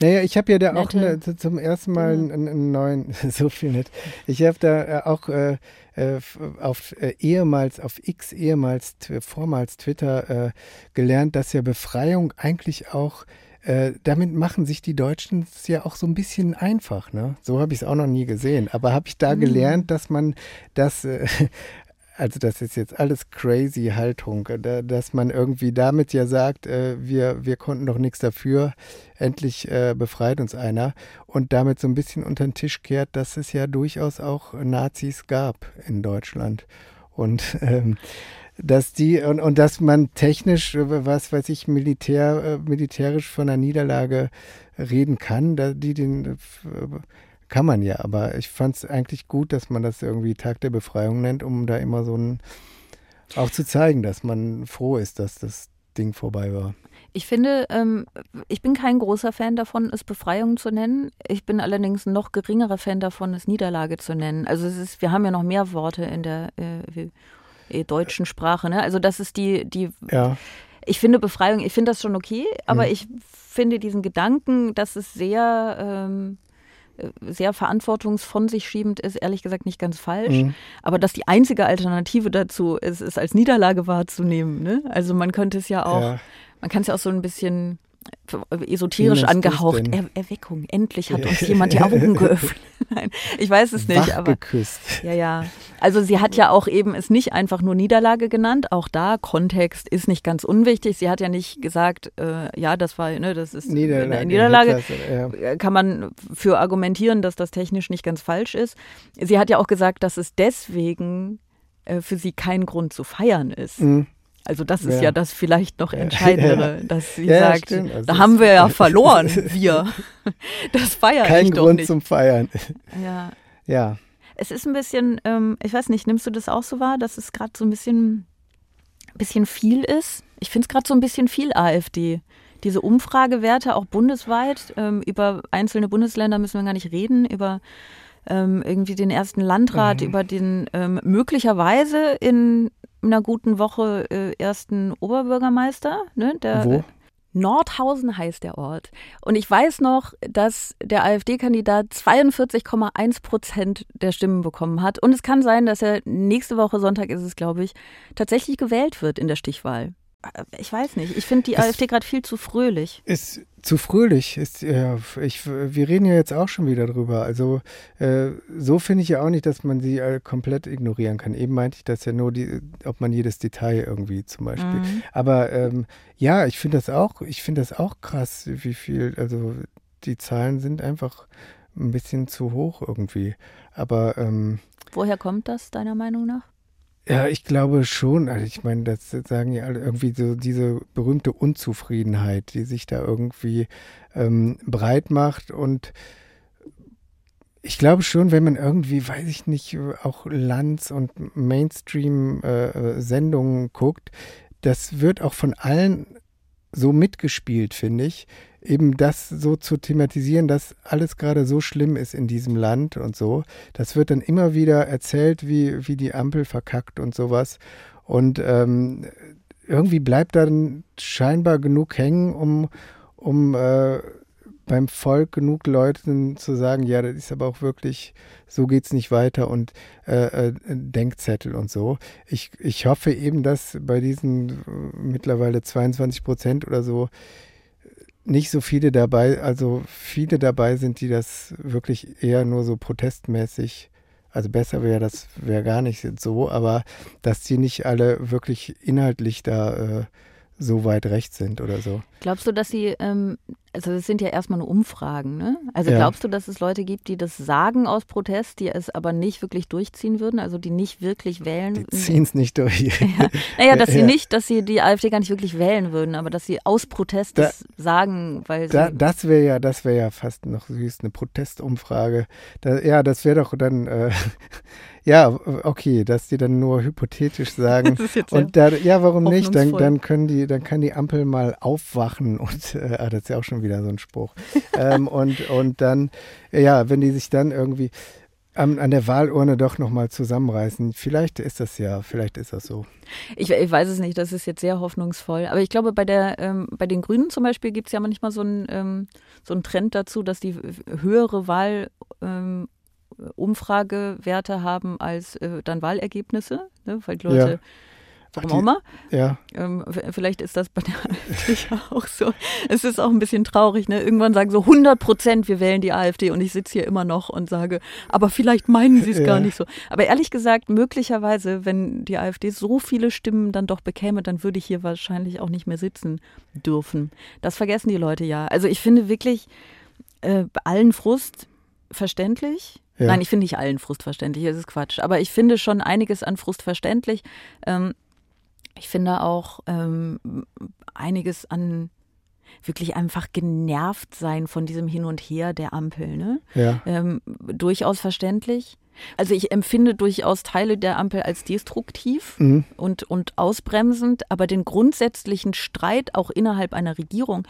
naja, ich habe ja da auch eine, zum ersten Mal einen, einen, neuen, so viel nett. Ich habe da äh, auch äh, äh, auf äh, ehemals, auf X, ehemals, vormals Twitter äh, gelernt, dass ja Befreiung eigentlich auch äh, damit machen sich die Deutschen es ja auch so ein bisschen einfach. Ne? So habe ich es auch noch nie gesehen. Aber habe ich da mhm. gelernt, dass man das äh, also das ist jetzt alles crazy Haltung, äh, dass man irgendwie damit ja sagt, äh, wir, wir konnten doch nichts dafür, endlich äh, befreit uns einer und damit so ein bisschen unter den Tisch kehrt, dass es ja durchaus auch Nazis gab in Deutschland. Und ähm, dass die und, und dass man technisch, was weiß ich, militär, militärisch von einer Niederlage reden kann, die den kann man ja, aber ich fand es eigentlich gut, dass man das irgendwie Tag der Befreiung nennt, um da immer so ein, auch zu zeigen, dass man froh ist, dass das Ding vorbei war. Ich finde, ähm, ich bin kein großer Fan davon, es Befreiung zu nennen. Ich bin allerdings ein noch geringerer Fan davon, es Niederlage zu nennen. Also es ist, wir haben ja noch mehr Worte in der äh, äh, deutschen Sprache. Ne? Also das ist die, die. Ja. Ich finde Befreiung, ich finde das schon okay, aber mhm. ich finde diesen Gedanken, dass es sehr ähm, sehr verantwortungsvon sich schiebend ist, ehrlich gesagt nicht ganz falsch. Mhm. Aber dass die einzige Alternative dazu ist, es als Niederlage wahrzunehmen. Ne? Also man könnte es ja auch, ja. man kann es ja auch so ein bisschen esoterisch angehaucht. Er Erweckung. Endlich hat uns jemand die Augen geöffnet. Nein, ich weiß es nicht. Wach aber geküsst. ja, ja. Also sie hat ja auch eben es nicht einfach nur Niederlage genannt. Auch da Kontext ist nicht ganz unwichtig. Sie hat ja nicht gesagt, äh, ja, das war, ne, das ist Niederlage. eine Niederlage. Ja. Kann man für argumentieren, dass das technisch nicht ganz falsch ist. Sie hat ja auch gesagt, dass es deswegen äh, für sie kein Grund zu feiern ist. Mhm. Also das ist Ja. ja, das vielleicht noch Entscheidendere, dass sie sagt. Also da haben wir ja verloren, wir. Das feiere Kein ich doch Grund nicht. zum Feiern. ja. Ja. Es ist ein bisschen, ähm, ich weiß nicht, nimmst du das auch so wahr, dass es gerade so ein bisschen, bisschen viel ist? Ich finde es gerade so ein bisschen viel AfD. Diese Umfragewerte auch bundesweit, ähm, über einzelne Bundesländer müssen wir gar nicht reden, über ähm, irgendwie den ersten Landrat, Mhm. über den ähm, möglicherweise in einer guten Woche äh, ersten Oberbürgermeister, ne, der, Wo? Nordhausen heißt der Ort. Und ich weiß noch, dass der AfD-Kandidat 42,1 Prozent der Stimmen bekommen hat. Und es kann sein, dass er nächste Woche Sonntag ist es, glaube ich, tatsächlich gewählt wird in der Stichwahl. Äh, Ich weiß nicht. Ich finde die Es- AfD gerade viel zu fröhlich. Ist zu fröhlich. Ist, ja, ich, wir reden ja jetzt auch schon wieder drüber. Also äh, so finde ich ja auch nicht, dass man sie äh, komplett ignorieren kann. Eben meinte ich das ja nur, die, ob man jedes Detail irgendwie zum Beispiel. Mhm. Aber ähm, ja, ich finde das auch, ich finde das auch krass, wie viel, also die Zahlen sind einfach ein bisschen zu hoch irgendwie. Aber ähm, Woher kommt das, deiner Meinung nach? Ja, ich glaube schon. Also ich meine, das sagen ja alle irgendwie so diese berühmte Unzufriedenheit, die sich da irgendwie ähm, breit macht. Und ich glaube schon, wenn man irgendwie, weiß ich nicht, auch Lanz und Mainstream-Sendungen guckt, das wird auch von allen so mitgespielt, finde ich. Eben das so zu thematisieren, dass alles gerade so schlimm ist in diesem Land und so. Das wird dann immer wieder erzählt, wie, wie die Ampel verkackt und sowas. Und ähm, irgendwie bleibt dann scheinbar genug hängen, um, um äh, beim Volk genug Leuten zu sagen, ja, das ist aber auch wirklich, so geht's nicht weiter und äh, äh, Denkzettel und so. Ich, ich hoffe eben, dass bei diesen äh, mittlerweile 22 Prozent oder so nicht so viele dabei, also viele dabei sind, die das wirklich eher nur so protestmäßig, also besser wäre das, wäre gar nicht so, aber dass die nicht alle wirklich inhaltlich da äh, so weit rechts sind oder so. Glaubst du, dass sie, ähm, also das sind ja erstmal nur Umfragen, ne? Also Ja. glaubst du, dass es Leute gibt, die das sagen aus Protest, die es aber nicht wirklich durchziehen würden, also die nicht wirklich wählen? Die ziehen es nicht durch. Ja. Naja, dass sie Ja. nicht, dass sie die AfD gar nicht wirklich wählen würden, aber dass sie aus Protest Da- das sagen, weil sie. Da, das wäre ja, das wäre ja fast noch süß, eine Protestumfrage. Da, ja, das wäre doch dann, äh, ja, okay, dass die dann nur hypothetisch sagen. Das ist jetzt und da, ja, warum nicht? Dann, dann können die, dann kann die Ampel mal aufwachen und äh, ah, das ist ja auch schon wieder so ein Spruch. ähm, und, und dann, ja, wenn die sich dann irgendwie an, an der Wahlurne doch nochmal zusammenreißen, vielleicht ist das ja, vielleicht ist das so. Ich, ich weiß es nicht, das ist jetzt sehr hoffnungsvoll. Aber ich glaube, bei, der, ähm, bei den Grünen zum Beispiel gibt es ja manchmal so einen ähm, so einen Trend dazu, dass die höhere Wahl. Ähm, Umfragewerte haben als äh, dann Wahlergebnisse, ne? weil die Leute, warum auch immer, Ja, ähm, vielleicht ist das bei der AfD auch so. Es ist auch ein bisschen traurig, ne? Irgendwann sagen so 100 Prozent, wir wählen die AfD und ich sitze hier immer noch und sage, aber vielleicht meinen sie es gar Ja. nicht so. Aber ehrlich gesagt, möglicherweise, wenn die AfD so viele Stimmen dann doch bekäme, dann würde ich hier wahrscheinlich auch nicht mehr sitzen dürfen. Das vergessen die Leute ja. Also ich finde wirklich äh, allen Frust verständlich. Ja. Nein, ich finde nicht allen Frust verständlich, das ist Quatsch. Aber ich finde schon einiges an Frust verständlich. Ähm, ich finde auch ähm, einiges an wirklich einfach genervt sein von diesem Hin und Her der Ampel. Ne? ja. Ähm, durchaus verständlich. Also ich empfinde durchaus Teile der Ampel als destruktiv Mhm. und, und ausbremsend, aber den grundsätzlichen Streit auch innerhalb einer Regierung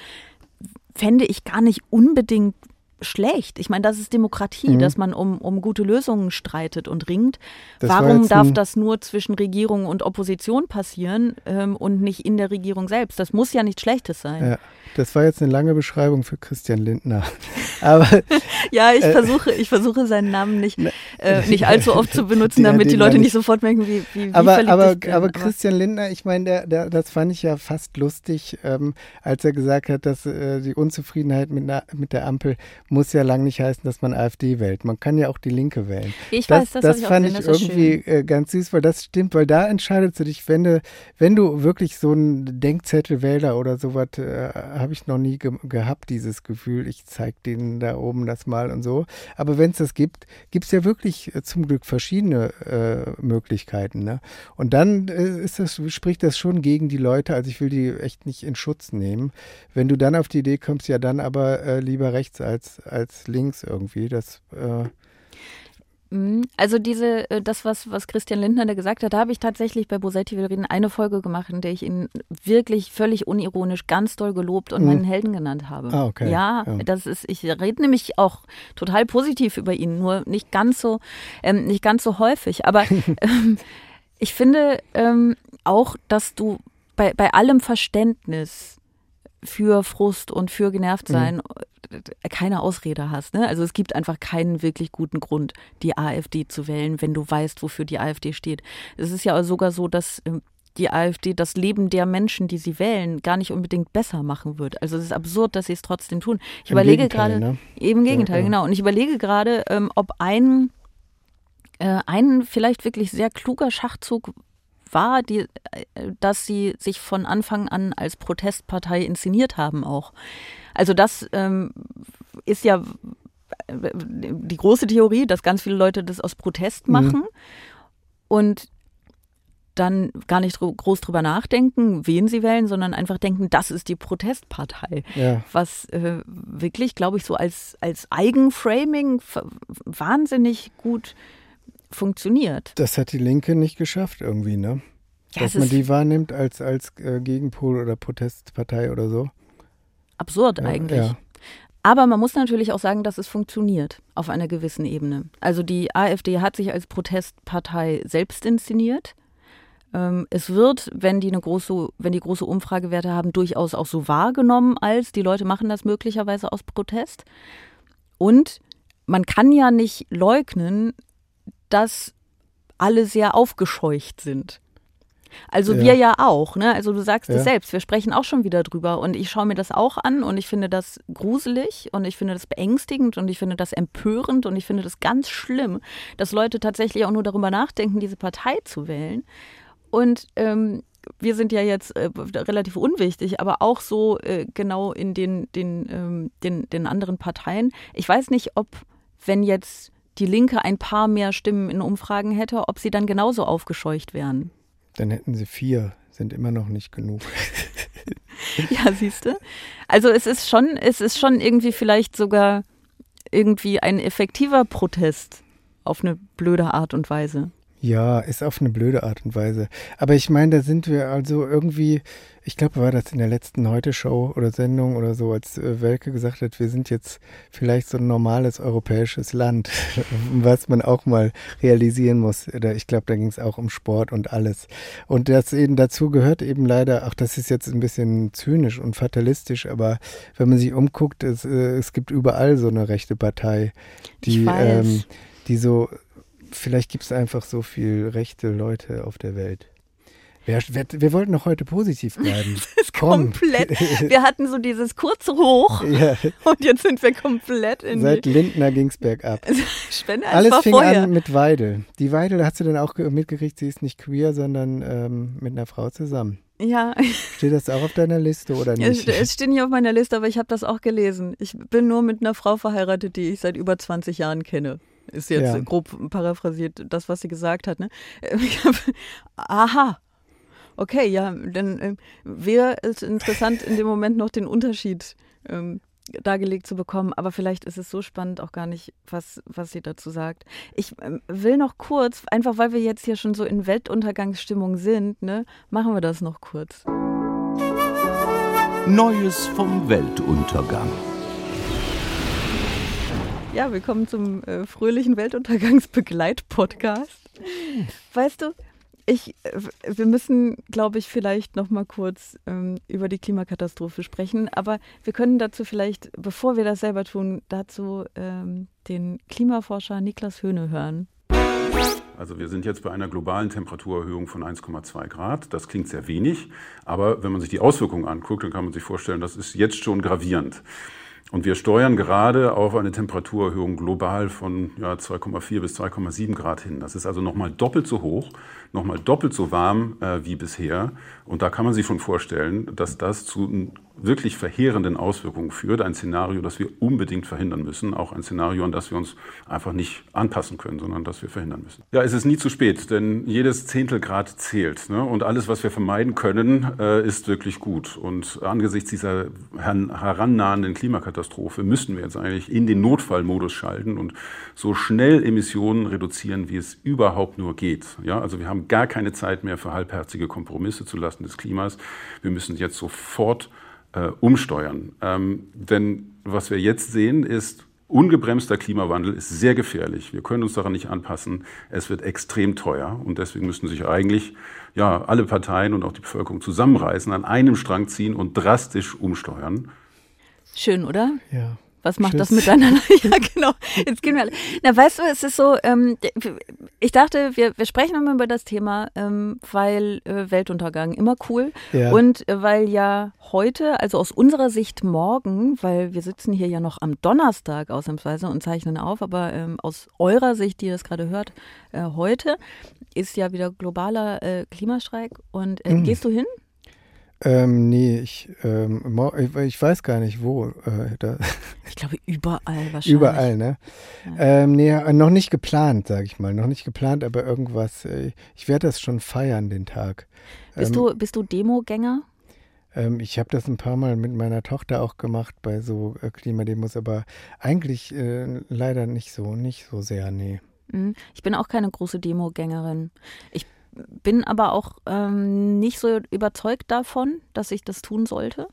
fände ich gar nicht unbedingt schlecht. Ich meine, das ist Demokratie, Mhm. dass man um, um gute Lösungen streitet und ringt. Das war Warum darf das nur zwischen Regierung und Opposition passieren ähm, und nicht in der Regierung selbst? Das muss ja nichts Schlechtes sein. Ja, das war jetzt eine lange Beschreibung für Christian Lindner. Aber Ja, ich Äh, versuche, ich versuche seinen Namen nicht, äh, nicht allzu oft zu benutzen, Ja, damit die Leute nicht ich. sofort merken, wie, wie, wie aber, aber, ich bin. aber Christian Lindner, ich meine, der, der, das fand ich ja fast lustig, ähm, als er gesagt hat, dass äh, die Unzufriedenheit mit, einer, mit der Ampel muss ja lang nicht heißen, dass man AfD wählt. Man kann ja auch die Linke wählen. ich Das, weiß, das, das ich fand ich irgendwie schön. äh, ganz süß, weil das stimmt, weil da entscheidest du dich, wenn du, wenn du wirklich so einen Denkzettelwähler oder sowas, äh, habe ich noch nie ge gehabt, dieses Gefühl, ich zeig denen da oben das mal und so. Aber wenn es das gibt, gibt es ja wirklich äh, zum Glück verschiedene äh, Möglichkeiten. Ne? Und dann äh, ist das, spricht das schon gegen die Leute, also ich will die echt nicht in Schutz nehmen. Wenn du dann auf die Idee kommst, ja dann aber lieber rechts als, als links irgendwie, das äh, Mhm. Also diese, äh, das, was, was Christian Lindner da gesagt hat, da habe ich tatsächlich bei Bosetti will reden eine Folge gemacht, in der ich ihn wirklich völlig unironisch ganz doll gelobt und Mhm. meinen Helden genannt habe. Ah, okay. Ja, Ja. das ist, ich rede nämlich auch total positiv über ihn, nur nicht ganz so, ähm, nicht ganz so häufig. Aber ähm, ich finde ähm, auch, dass du bei, bei allem Verständnis für Frust und für genervt sein äh, keine Ausrede hast. Ne? Also es gibt einfach keinen wirklich guten Grund, die AfD zu wählen, wenn du weißt, wofür die AfD steht. Es ist ja sogar so, dass ähm, die AfD das Leben der Menschen, die sie wählen, gar nicht unbedingt besser machen wird. Also es ist absurd, dass sie es trotzdem tun. Ich Im überlege gerade, ne? eben im Gegenteil, Ja, ja. genau. Und ich überlege gerade, ähm, ob ein, äh, ein vielleicht wirklich sehr kluger Schachzug war, die, äh, dass sie sich von Anfang an als Protestpartei inszeniert haben auch. Also das ähm, ist ja äh, die große Theorie, dass ganz viele Leute das aus Protest Mhm. machen und dann gar nicht groß drüber nachdenken, wen sie wählen, sondern einfach denken, das ist die Protestpartei ja. was äh, wirklich, glaube ich, so als, als Eigenframing wahnsinnig gut funktioniert. Das hat die Linke nicht geschafft irgendwie, ne? Ja, Dass man die wahrnimmt als, als äh, Gegenpol oder Protestpartei oder so. absurd Ja, eigentlich. Ja. Aber man muss natürlich auch sagen, dass es funktioniert auf einer gewissen Ebene. Also die AfD hat sich als Protestpartei selbst inszeniert. Ähm, es wird, wenn die eine große, wenn die große Umfragewerte haben, durchaus auch so wahrgenommen als die Leute machen das möglicherweise aus Protest. Und man kann ja nicht leugnen, dass alle sehr aufgescheucht sind. Also Ja. wir ja auch, ne? Also du sagst Ja. es selbst, wir sprechen auch schon wieder drüber und ich schaue mir das auch an und ich finde das gruselig und ich finde das beängstigend und ich finde das empörend und ich finde das ganz schlimm, dass Leute tatsächlich auch nur darüber nachdenken, diese Partei zu wählen. Und ähm, wir sind ja jetzt äh, relativ unwichtig, aber auch so äh, genau in den, den, ähm, den, den anderen Parteien. Ich weiß nicht, ob, wenn jetzt die Linke ein paar mehr Stimmen in Umfragen hätte, ob sie dann genauso aufgescheucht wären. Dann hätten sie vier, sind immer noch nicht genug. Ja, siehst du? Also es ist schon, es ist schon irgendwie vielleicht sogar irgendwie ein effektiver Protest auf eine blöde Art und Weise. Ja, ist auf eine blöde Art und Weise. Aber ich meine, da sind wir also irgendwie, ich glaube, war das in der letzten Heute-Show oder Sendung oder so, als äh, Welke gesagt hat, wir sind jetzt vielleicht so ein normales europäisches Land, was man auch mal realisieren muss. Ich glaube, da ging es auch um Sport und alles. Und das eben dazu gehört eben leider, ach, das ist jetzt ein bisschen zynisch und fatalistisch, aber wenn man sich umguckt, es, äh, es gibt überall so eine rechte Partei, die, ähm, die so vielleicht gibt es einfach so viel rechte Leute auf der Welt. Wir, wir, wir wollten doch heute positiv bleiben. Das ist Komm. komplett. Wir hatten so dieses kurze Hoch ja, und jetzt sind wir komplett in seit Lindner ging es bergab. Spende. Es Alles fing vorher. an mit Weidel. Die Weidel, hast du dann auch ge- mitgekriegt, sie ist nicht queer, sondern ähm, mit einer Frau zusammen. Ja, Steht das auch auf deiner Liste oder es, nicht? es steht nicht auf meiner Liste, aber ich habe das auch gelesen. Ich bin nur mit einer Frau verheiratet, die ich seit über 20 Jahren kenne. Ist jetzt Ja. grob paraphrasiert das, was sie gesagt hat. Ne? Ich hab, aha. Okay, ja, dann ähm, wäre es interessant, in dem Moment noch den Unterschied ähm, dargelegt zu bekommen. Aber vielleicht ist es so spannend auch gar nicht, was, was sie dazu sagt. Ich ähm, will noch kurz, einfach weil wir jetzt hier schon so in Weltuntergangsstimmung sind, ne, machen wir das noch kurz. Neues vom Weltuntergang. Ja, willkommen zum äh, fröhlichen Weltuntergangsbegleit-Podcast. Weißt du, ich, äh, wir müssen, glaube ich, vielleicht noch mal kurz ähm, über die Klimakatastrophe sprechen. Aber wir können dazu vielleicht, bevor wir das selber tun, dazu ähm, den Klimaforscher Niklas Höhne hören. Also wir sind jetzt bei einer globalen Temperaturerhöhung von 1,2 Grad. Das klingt sehr wenig, aber wenn man sich die Auswirkungen anguckt, dann kann man sich vorstellen, das ist jetzt schon gravierend. Und wir steuern gerade auf eine Temperaturerhöhung global von ja, 2,4 bis 2,7 Grad hin. Das ist also nochmal doppelt so hoch, nochmal doppelt so warm äh, wie bisher. Und da kann man sich schon vorstellen, dass das zu wirklich verheerenden Auswirkungen führt. Ein Szenario, das wir unbedingt verhindern müssen. Auch ein Szenario, an das wir uns einfach nicht anpassen können, sondern das wir verhindern müssen. Ja, es ist nie zu spät, denn jedes Zehntelgrad zählt. Ne? Und alles, was wir vermeiden können, äh, ist wirklich gut. Und angesichts dieser herannahenden Klimakatastrophe müssen wir jetzt eigentlich in den Notfallmodus schalten und so schnell Emissionen reduzieren, wie es überhaupt nur geht. Ja, also wir haben gar keine Zeit mehr für halbherzige Kompromisse zulasten des Klimas. Wir müssen jetzt sofort äh, umsteuern. Ähm, denn was wir jetzt sehen, ist, ungebremster Klimawandel ist sehr gefährlich. Wir können uns daran nicht anpassen. Es wird extrem teuer und deswegen müssten sich eigentlich ja, alle Parteien und auch die Bevölkerung zusammenreißen, an einem Strang ziehen und drastisch umsteuern. Schön, oder? Ja. Was macht Tschüss. das miteinander? ja, genau. Jetzt gehen wir alle. Na, weißt du, es ist so, ähm, ich dachte, wir, wir sprechen nochmal über das Thema, ähm, weil äh, Weltuntergang immer cool. Ja. Und äh, weil ja heute, also aus unserer Sicht morgen, weil wir sitzen hier ja noch am Donnerstag ausnahmsweise und zeichnen auf, aber ähm, aus eurer Sicht, die ihr das gerade hört, äh, heute ist ja wieder globaler äh, Klimastreik. Und äh, Mhm. gehst du hin? Ähm, nee, ich, ähm, ich, weiß gar nicht wo. Äh, Ich glaube, überall wahrscheinlich. überall, ne? Ja. Ähm, nee, äh, noch nicht geplant, sag ich mal. Noch nicht geplant, aber irgendwas. Äh, ich werde das schon feiern, den Tag. Bist, ähm, du, bist du Demogänger? Ähm, ich habe das ein paar Mal mit meiner Tochter auch gemacht bei so äh, Klimademos, aber eigentlich äh, leider nicht so, nicht so sehr, nee. Mhm. Ich bin auch keine große Demogängerin. Ich bin aber auch ähm, nicht so überzeugt davon, dass ich das tun sollte.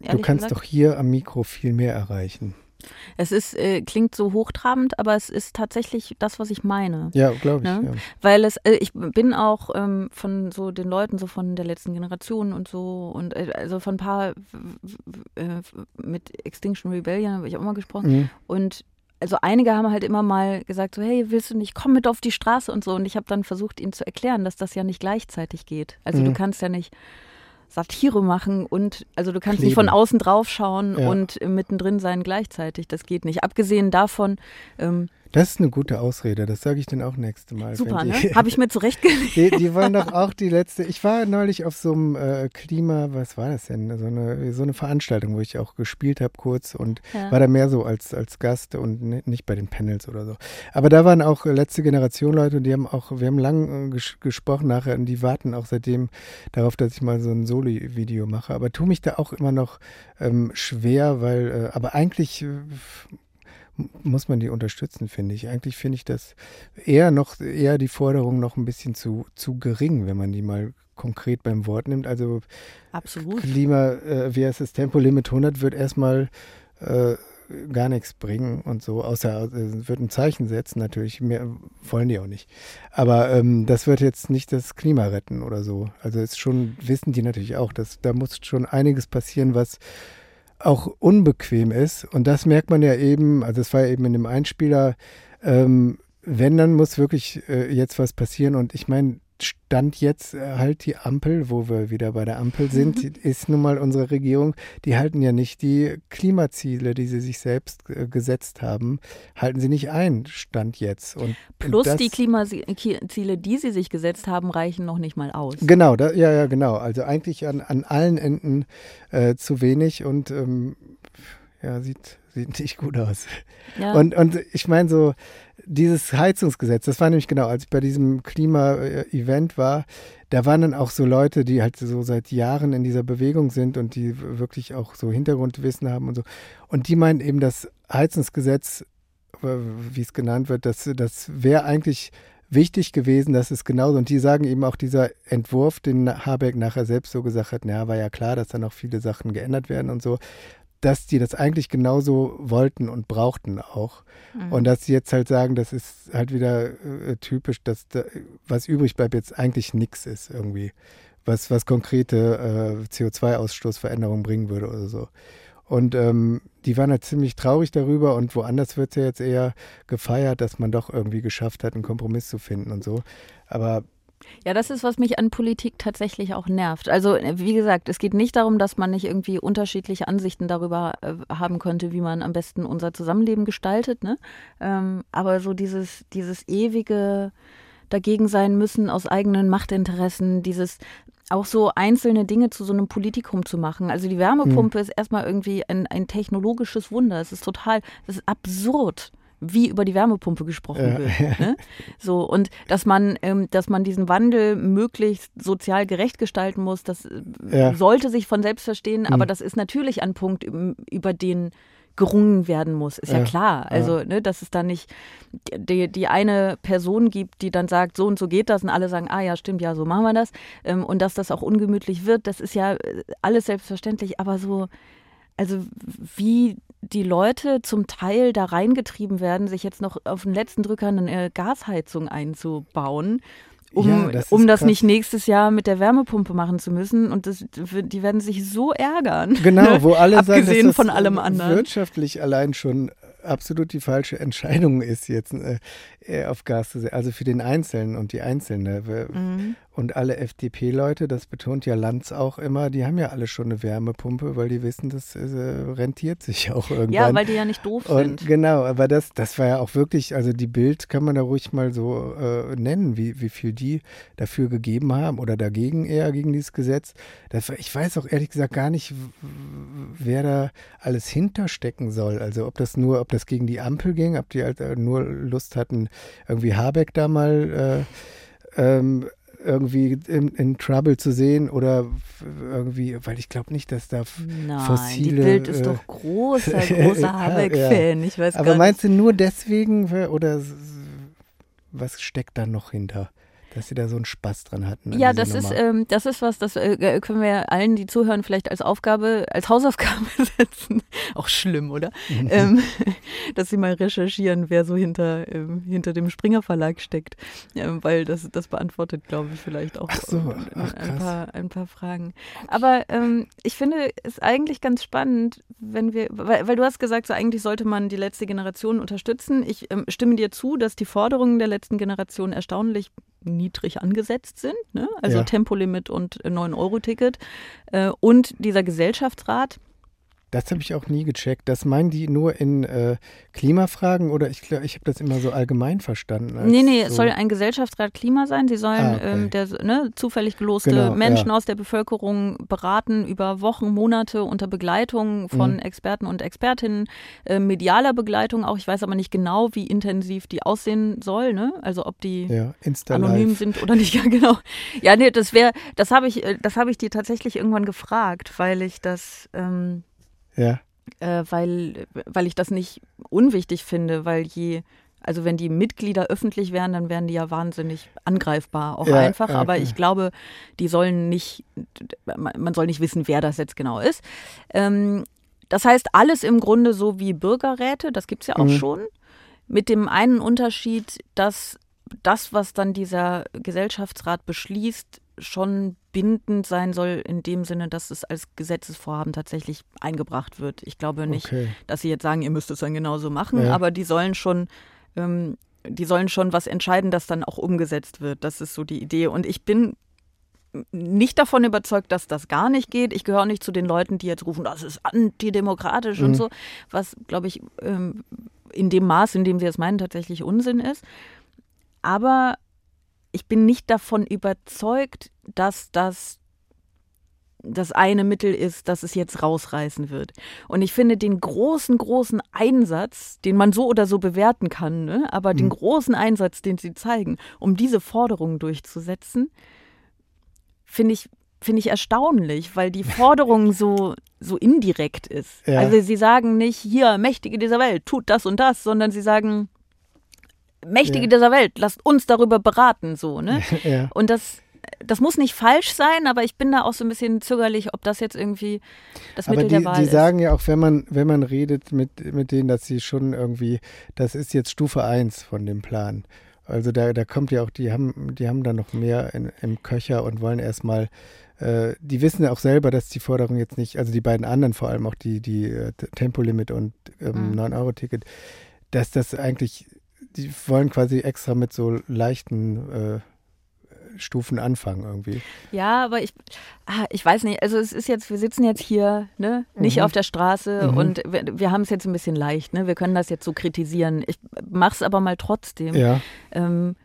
Du kannst gesagt. doch hier am Mikro viel mehr erreichen. Es ist, äh, klingt so hochtrabend, aber es ist tatsächlich das, was ich meine. Ja, glaube ich. Ja. Ja. Weil es, äh, ich bin auch ähm, von so den Leuten so von der letzten Generation und so und äh, also von ein paar äh, mit Extinction Rebellion habe ich auch mal gesprochen. Mhm. Und also einige haben halt immer mal gesagt, so, hey, willst du nicht, komm mit auf die Straße und so. Und ich habe dann versucht, ihnen zu erklären, dass das ja nicht gleichzeitig geht. Also du Mhm. kannst ja nicht Satire machen und also du kannst Kleben. nicht von außen drauf schauen Ja. und mittendrin sein gleichzeitig. Das geht nicht. Abgesehen davon, ähm, Das ist eine gute Ausrede, das sage ich dann auch nächste Mal. super, ne? Habe ich mir zurechtgelegt. die, die wollen doch auch die letzte. Ich war neulich auf so einem äh, Klima, was war das denn? So eine, so eine Veranstaltung, wo ich auch gespielt habe kurz und Ja. war da mehr so als, als Gast und ni- nicht bei den Panels oder so. Aber da waren auch letzte Generation Leute und die haben auch, wir haben lang äh, ges gesprochen nachher und die warten auch seitdem darauf, dass ich mal so ein Soli-Video mache. Aber tu mich da auch immer noch ähm, schwer, weil, äh, aber eigentlich äh, muss man die unterstützen, finde ich. Eigentlich finde ich das eher noch, eher die Forderung noch ein bisschen zu, zu gering, wenn man die mal konkret beim Wort nimmt. Also Absolut. Klima, äh, wie heißt das, Tempolimit 100 wird erstmal äh, gar nichts bringen und so, außer äh, wird ein Zeichen setzen, natürlich, mehr wollen die auch nicht. Aber ähm, das wird jetzt nicht das Klima retten oder so. Also ist schon, wissen die natürlich auch, dass da muss schon einiges passieren, was auch unbequem ist. Und das merkt man ja eben, also es war ja eben in dem Einspieler, ähm, wenn, dann muss wirklich äh, jetzt was passieren. Und ich meine, Stand jetzt äh, halt die Ampel, wo wir wieder bei der Ampel sind, die ist nun mal unsere Regierung, die halten ja nicht die Klimaziele, die sie sich selbst äh, gesetzt haben, halten sie nicht ein, Stand jetzt. Und Plus das, die Klimaziele, die sie sich gesetzt haben, reichen noch nicht mal aus. Genau, da, ja, ja, genau. Also eigentlich an, an allen Enden äh, zu wenig und ähm, ja, sieht, sieht nicht gut aus. Ja. Und, und ich meine so, dieses Heizungsgesetz, das war nämlich genau, als ich bei diesem Klima-Event war, da waren dann auch so Leute, die halt so seit Jahren in dieser Bewegung sind und die wirklich auch so Hintergrundwissen haben und so. Und die meinen eben, das Heizungsgesetz, wie es genannt wird, das, das wäre eigentlich wichtig gewesen, dass es genauso, und die sagen eben auch dieser Entwurf, den Habeck nachher selbst so gesagt hat, naja, war ja klar, dass da noch viele Sachen geändert werden und so, dass die das eigentlich genauso wollten und brauchten auch. Mhm. Und dass sie jetzt halt sagen, das ist halt wieder äh, typisch, dass da, was übrig bleibt, jetzt eigentlich nichts ist irgendwie, was, was konkrete äh, CO2-Ausstoßveränderungen bringen würde oder so. Und ähm, die waren halt ziemlich traurig darüber und woanders wird es ja jetzt eher gefeiert, dass man doch irgendwie geschafft hat, einen Kompromiss zu finden und so. Aber Ja, das ist, was mich an Politik tatsächlich auch nervt. Also, äh, wie gesagt, es geht nicht darum, dass man nicht irgendwie unterschiedliche Ansichten darüber äh, haben könnte, wie man am besten unser Zusammenleben gestaltet, ne? Ähm, aber so dieses, dieses ewige dagegen sein müssen aus eigenen Machtinteressen, dieses auch so einzelne Dinge zu so einem Politikum zu machen. Also die Wärmepumpe ist erstmal irgendwie ein, ein technologisches Wunder. Es ist total, das ist absurd wie über die Wärmepumpe gesprochen Ja. wird. Ne? So, und dass man, ähm, dass man diesen Wandel möglichst sozial gerecht gestalten muss, das äh, Ja. sollte sich von selbst verstehen, aber Mhm. das ist natürlich ein Punkt, üb- über den gerungen werden muss, ist ja, Ja. klar. Also, ne, dass es da nicht die, die eine Person gibt, die dann sagt, so und so geht das und alle sagen, ah ja, stimmt, ja, so machen wir das. Ähm, und dass das auch ungemütlich wird, das ist ja äh, alles selbstverständlich, aber so, also wie die Leute zum Teil da reingetrieben werden, sich jetzt noch auf den letzten Drücker eine Gasheizung einzubauen, um, Ja, das um das nicht nächstes Jahr mit der Wärmepumpe machen zu müssen. Und das, die werden sich so ärgern. Genau, wo alle sagen, Abgesehen dass das von allem äh, anderen. wirtschaftlich allein schon absolut die falsche Entscheidung ist, jetzt äh, äh, auf Gas zu setzen. Also für den Einzelnen und die Einzelne. Mhm. Und alle FDP-Leute, das betont ja Lanz auch immer, die haben ja alle schon eine Wärmepumpe, weil die wissen, das äh, rentiert sich auch irgendwann. Ja, weil die ja nicht doof Und sind. genau, aber das, das war ja auch wirklich, also die Bild kann man da ruhig mal so äh, nennen, wie, wie viel die dafür gegeben haben oder dagegen eher gegen dieses Gesetz. Das, ich weiß auch ehrlich gesagt gar nicht, wer da alles hinterstecken soll. Also ob das nur, ob das gegen die Ampel ging, ob die halt äh, nur Lust hatten, irgendwie Habeck da mal äh, ähm, irgendwie in, in Trouble zu sehen oder irgendwie, weil ich glaube nicht, dass da Nein, fossile. die Bild ist äh, doch großer, großer Ja, Habeck-Fan. Ich weiß Aber meinst du nur deswegen oder was steckt da noch hinter, dass sie da so einen Spaß dran hatten? Ja, das ist, ähm, das ist was, das äh, können wir allen, die zuhören, vielleicht als Aufgabe, als Hausaufgabe setzen. Auch schlimm, oder? Mhm. ähm, dass sie mal recherchieren, wer so hinter, ähm, hinter dem Springer Verlag steckt. Ähm, weil das, das beantwortet, glaube ich, vielleicht auch so, ach, ein, paar, ein paar Fragen. Aber ähm, ich finde es eigentlich ganz spannend, wenn wir, weil, weil du hast gesagt, so eigentlich sollte man die letzte Generation unterstützen. Ich ähm, stimme dir zu, dass die Forderungen der letzten Generation erstaunlich niedrig angesetzt sind. Ne? Also Ja. Tempolimit und äh, 9-Euro-Ticket. Äh, und dieser Gesellschaftsrat, Das habe ich auch nie gecheckt. Das meinen die nur in äh, Klimafragen oder ich glaube, ich habe das immer so allgemein verstanden. als Nee, nee, so, es soll ein Gesellschaftsrat Klima sein. Sie sollen Ah, okay. ähm, der, ne, zufällig geloste Genau, Menschen ja. aus der Bevölkerung beraten über Wochen, Monate unter Begleitung von Mhm. Experten und Expertinnen, äh, medialer Begleitung auch. Ich weiß aber nicht genau, wie intensiv die aussehen soll. Ne? Also ob die ja, anonym sind oder nicht. Ja, genau. Ja, nee, das wäre, das habe ich, äh, das habe ich dir tatsächlich irgendwann gefragt, weil ich das. Ähm, Ja, äh, weil, weil ich das nicht unwichtig finde, weil je, also wenn die Mitglieder öffentlich wären, dann wären die ja wahnsinnig angreifbar, auch Ja, einfach. ja, Aber ich glaube, die sollen nicht, man man soll nicht wissen, wer das jetzt genau ist. Ähm, das heißt, alles im Grunde so wie Bürgerräte, das gibt es ja auch Mhm. schon, mit dem einen Unterschied, dass das, was dann dieser Gesellschaftsrat beschließt, schon bindend sein soll, in dem Sinne, dass es als Gesetzesvorhaben tatsächlich eingebracht wird. Ich glaube nicht, okay. dass sie jetzt sagen, ihr müsst es dann genauso machen, Ja. aber die sollen schon, ähm, die sollen schon was entscheiden, das dann auch umgesetzt wird. Das ist so die Idee. Und ich bin nicht davon überzeugt, dass das gar nicht geht. Ich gehöre nicht zu den Leuten, die jetzt rufen, das ist antidemokratisch und Mhm. so, was, glaube ich, ähm, in dem Maß, in dem sie es meinen, tatsächlich Unsinn ist. Aber ich bin nicht davon überzeugt, dass das das eine Mittel ist, das es jetzt rausreißen wird. Und ich finde den großen, großen Einsatz, den man so oder so bewerten kann, ne? aber den Mhm. großen Einsatz, den sie zeigen, um diese Forderungen durchzusetzen, finde ich, finde ich erstaunlich, weil die Forderung so, so indirekt ist. Ja. Also sie sagen nicht, hier, Mächtige dieser Welt, tut das und das, sondern sie sagen, Mächtige Ja. dieser Welt, lasst uns darüber beraten, so, ne? ja. Und das das muss nicht falsch sein, aber ich bin da auch so ein bisschen zögerlich, ob das jetzt irgendwie das Mittel aber die, der Wahl die ist. sagen ja auch, wenn man, wenn man redet mit, mit denen, dass sie schon irgendwie, das ist jetzt Stufe 1 von dem Plan. Also da, da kommt ja auch, die haben, die haben da noch mehr in, im Köcher und wollen erstmal, äh, die wissen ja auch selber, dass die Forderung jetzt nicht, also die beiden anderen vor allem auch die, die äh, Tempolimit und ähm, Mhm. 9-Euro-Ticket, dass das eigentlich, die wollen quasi extra mit so leichten äh, Stufen anfangen irgendwie. Ja, aber ich, ah, ich weiß nicht. Also es ist jetzt, wir sitzen jetzt hier, ne, nicht Mhm. auf der Straße Mhm. und wir, wir haben es jetzt ein bisschen leicht, ne? Wir können das jetzt so kritisieren. Ich mach's aber mal trotzdem. Ja. Ähm,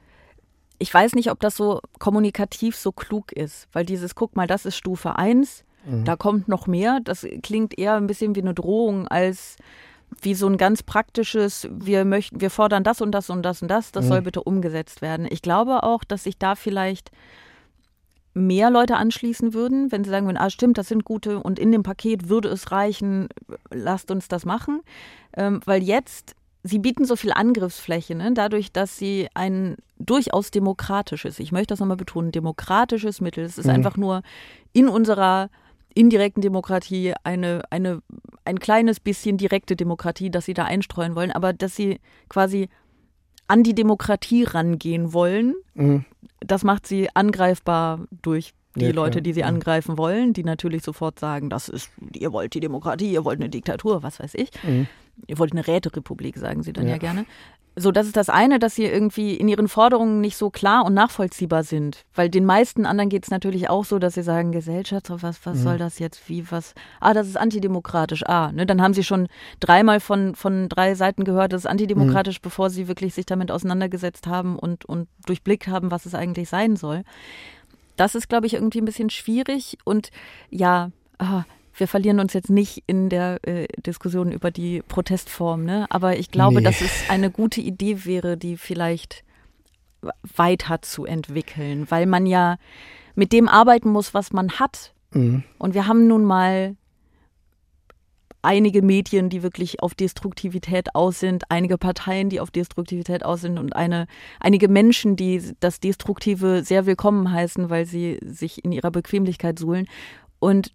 ich weiß nicht, ob das so kommunikativ so klug ist, weil dieses, guck mal, das ist Stufe 1, Mhm. da kommt noch mehr. Das klingt eher ein bisschen wie eine Drohung als wie so ein ganz praktisches, wir möchten, wir fordern das und das und das und das, das Mhm. soll bitte umgesetzt werden. Ich glaube auch, dass sich da vielleicht mehr Leute anschließen würden, wenn sie sagen würden, ah stimmt, das sind gute und in dem Paket würde es reichen, lasst uns das machen. Ähm, weil jetzt, sie bieten so viel Angriffsfläche, ne? dadurch, dass sie ein durchaus demokratisches, ich möchte das nochmal betonen, demokratisches Mittel, es ist Mhm. einfach nur in unserer indirekten Demokratie eine, eine, ein kleines bisschen direkte Demokratie, dass sie da einstreuen wollen, aber dass sie quasi an die Demokratie rangehen wollen, Mhm. das macht sie angreifbar durch die Ja, Leute, die sie Ja. angreifen wollen, die natürlich sofort sagen, das ist, ihr wollt die Demokratie, ihr wollt eine Diktatur, was weiß ich. Mhm. Ihr wollt eine Räterepublik, sagen sie dann ja, Ja. gerne. So, das ist das eine, dass sie irgendwie in ihren Forderungen nicht so klar und nachvollziehbar sind. Weil den meisten anderen geht es natürlich auch so, dass sie sagen, Gesellschaft, was, was Mhm. soll das jetzt, wie, was? Ah, das ist antidemokratisch. Ah, ne, dann haben sie schon dreimal von, von drei Seiten gehört, das ist antidemokratisch, Mhm. bevor sie wirklich sich damit auseinandergesetzt haben und, und durchblickt haben, was es eigentlich sein soll. Das ist, glaube ich, irgendwie ein bisschen schwierig und ja, ah, wir verlieren uns jetzt nicht in der äh, Diskussion über die Protestform, ne? Aber ich glaube, Nee. dass es eine gute Idee wäre, die vielleicht weiter zu entwickeln, weil man ja mit dem arbeiten muss, was man hat. Mhm. Und wir haben nun mal einige Medien, die wirklich auf Destruktivität aus sind, einige Parteien, die auf Destruktivität aus sind und eine, einige Menschen, die das Destruktive sehr willkommen heißen, weil sie sich in ihrer Bequemlichkeit suhlen und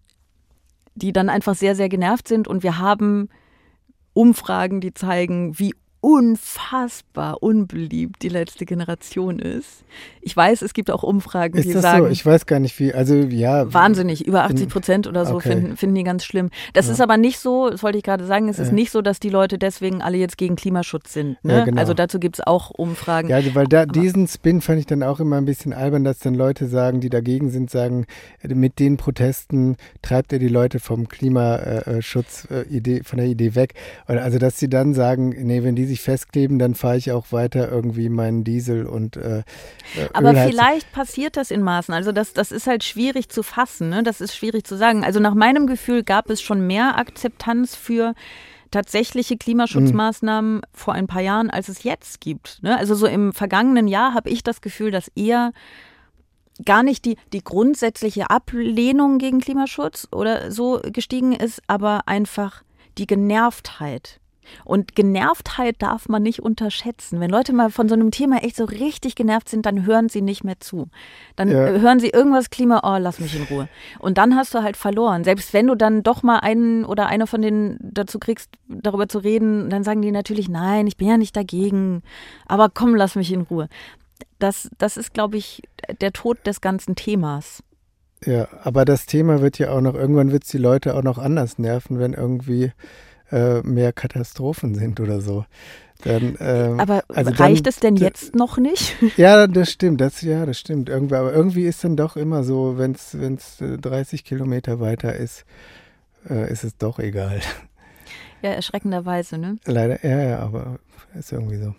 die dann einfach sehr, sehr genervt sind. Und wir haben Umfragen, die zeigen, wie unfassbar unbeliebt die letzte Generation ist. Ich weiß, es gibt auch Umfragen, die Ist das sagen, so? Ich weiß gar nicht wie. Also ja. Wahnsinnig, über 80 Prozent oder so Okay. finden, finden die ganz schlimm. Das Ja. ist aber nicht so, das wollte ich gerade sagen, es ist Ja. nicht so, dass die Leute deswegen alle jetzt gegen Klimaschutz sind. Ne? Ja, genau. Also dazu gibt es auch Umfragen. Ja, also, weil da diesen Spin fand ich dann auch immer ein bisschen albern, dass dann Leute sagen, die dagegen sind, sagen, äh, mit den Protesten treibt ihr die Leute vom Klimaschutz äh, Idee, von der Idee weg. Also dass sie dann sagen, nee, wenn die sich festkleben, dann fahre ich auch weiter irgendwie meinen Diesel und äh, äh, Aber vielleicht passiert das in Maßen. Also das, das ist halt schwierig zu fassen. Ne? Das ist schwierig zu sagen. Also nach meinem Gefühl gab es schon mehr Akzeptanz für tatsächliche Klimaschutzmaßnahmen vor ein paar Jahren, als es jetzt gibt. Ne? Also so im vergangenen Jahr habe ich das Gefühl, dass eher gar nicht die, die grundsätzliche Ablehnung gegen Klimaschutz oder so gestiegen ist, aber einfach die Genervtheit. Und Genervtheit darf man nicht unterschätzen. Wenn Leute mal von so einem Thema echt so richtig genervt sind, dann hören sie nicht mehr zu. Dann Ja. hören sie irgendwas Klima, oh, lass mich in Ruhe. Und dann hast du halt verloren. Selbst wenn du dann doch mal einen oder eine von denen dazu kriegst, darüber zu reden, dann sagen die natürlich, nein, ich bin ja nicht dagegen. Aber komm, lass mich in Ruhe. Das, das ist, glaube ich, der Tod des ganzen Themas. Ja, aber das Thema wird ja auch noch, irgendwann wird es die Leute auch noch anders nerven, wenn irgendwie äh, mehr Katastrophen sind oder so. Dann, ähm, Aber also reicht dann- es denn jetzt noch nicht? Ja, das stimmt, das, ja, das stimmt. Irgendwie, aber irgendwie ist dann doch immer so, wenn es 30 Kilometer weiter ist, äh, ist es doch egal. Ja, erschreckenderweise, ne? Leider, ja, ja, aber ist irgendwie so.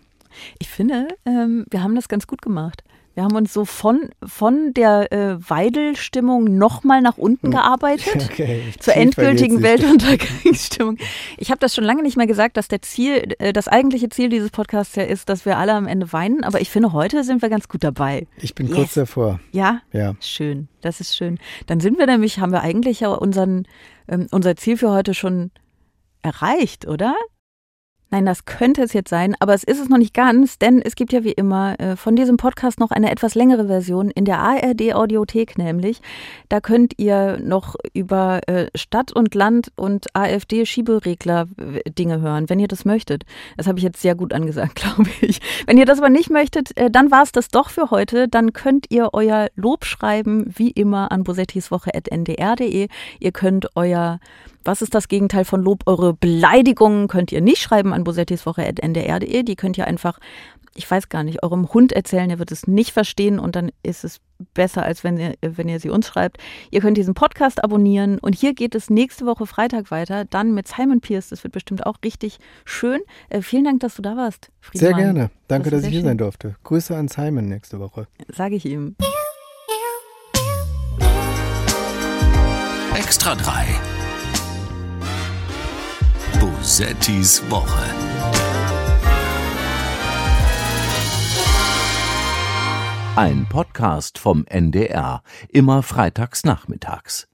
Ich finde, ähm, wir haben das ganz gut gemacht. Wir haben uns so von, von der äh, Weidel-Stimmung nochmal nach unten gearbeitet. Hm. Okay, Zur Ziel endgültigen. Weltuntergangsstimmung. Ich habe das schon lange nicht mehr gesagt, dass der Ziel, äh, das eigentliche Ziel dieses Podcasts ja ist, dass wir alle am Ende weinen. Aber ich finde, heute sind wir ganz gut dabei. Ich bin Yes. kurz davor. Ja? Ja. Schön. Das ist schön. Dann sind wir nämlich, haben wir eigentlich ja unseren, ähm, unser Ziel für heute schon erreicht, oder? Nein, das könnte es jetzt sein, aber es ist es noch nicht ganz, denn es gibt ja wie immer äh, von diesem Podcast noch eine etwas längere Version in der ARD Audiothek nämlich. Da könnt ihr noch über äh, Stadt und Land und AfD Schieberegler Dinge hören, wenn ihr das möchtet. Das habe ich jetzt sehr gut angesagt, glaube ich. Wenn ihr das aber nicht möchtet, äh, dann war es das doch für heute. Dann könnt ihr euer Lob schreiben, wie immer an bosettiswoche.ndr.de. Ihr könnt euer was ist das Gegenteil von Lob? Eure Beleidigungen könnt ihr nicht schreiben an bosettiswoche.ndr.de. Die könnt ihr einfach, ich weiß gar nicht, eurem Hund erzählen. Er wird es nicht verstehen und dann ist es besser, als wenn ihr, wenn ihr sie uns schreibt. Ihr könnt diesen Podcast abonnieren und hier geht es nächste Woche Freitag weiter. Dann mit Simon Pierce. Das wird bestimmt auch richtig schön. Äh, vielen Dank, dass du da warst. Friedemann. Sehr gerne. Danke, das dass ich hier sein durfte. Grüße an Simon nächste Woche. Sage ich ihm. Extra 3 Bosettis Woche. Ein Podcast vom NDR, immer freitags nachmittags.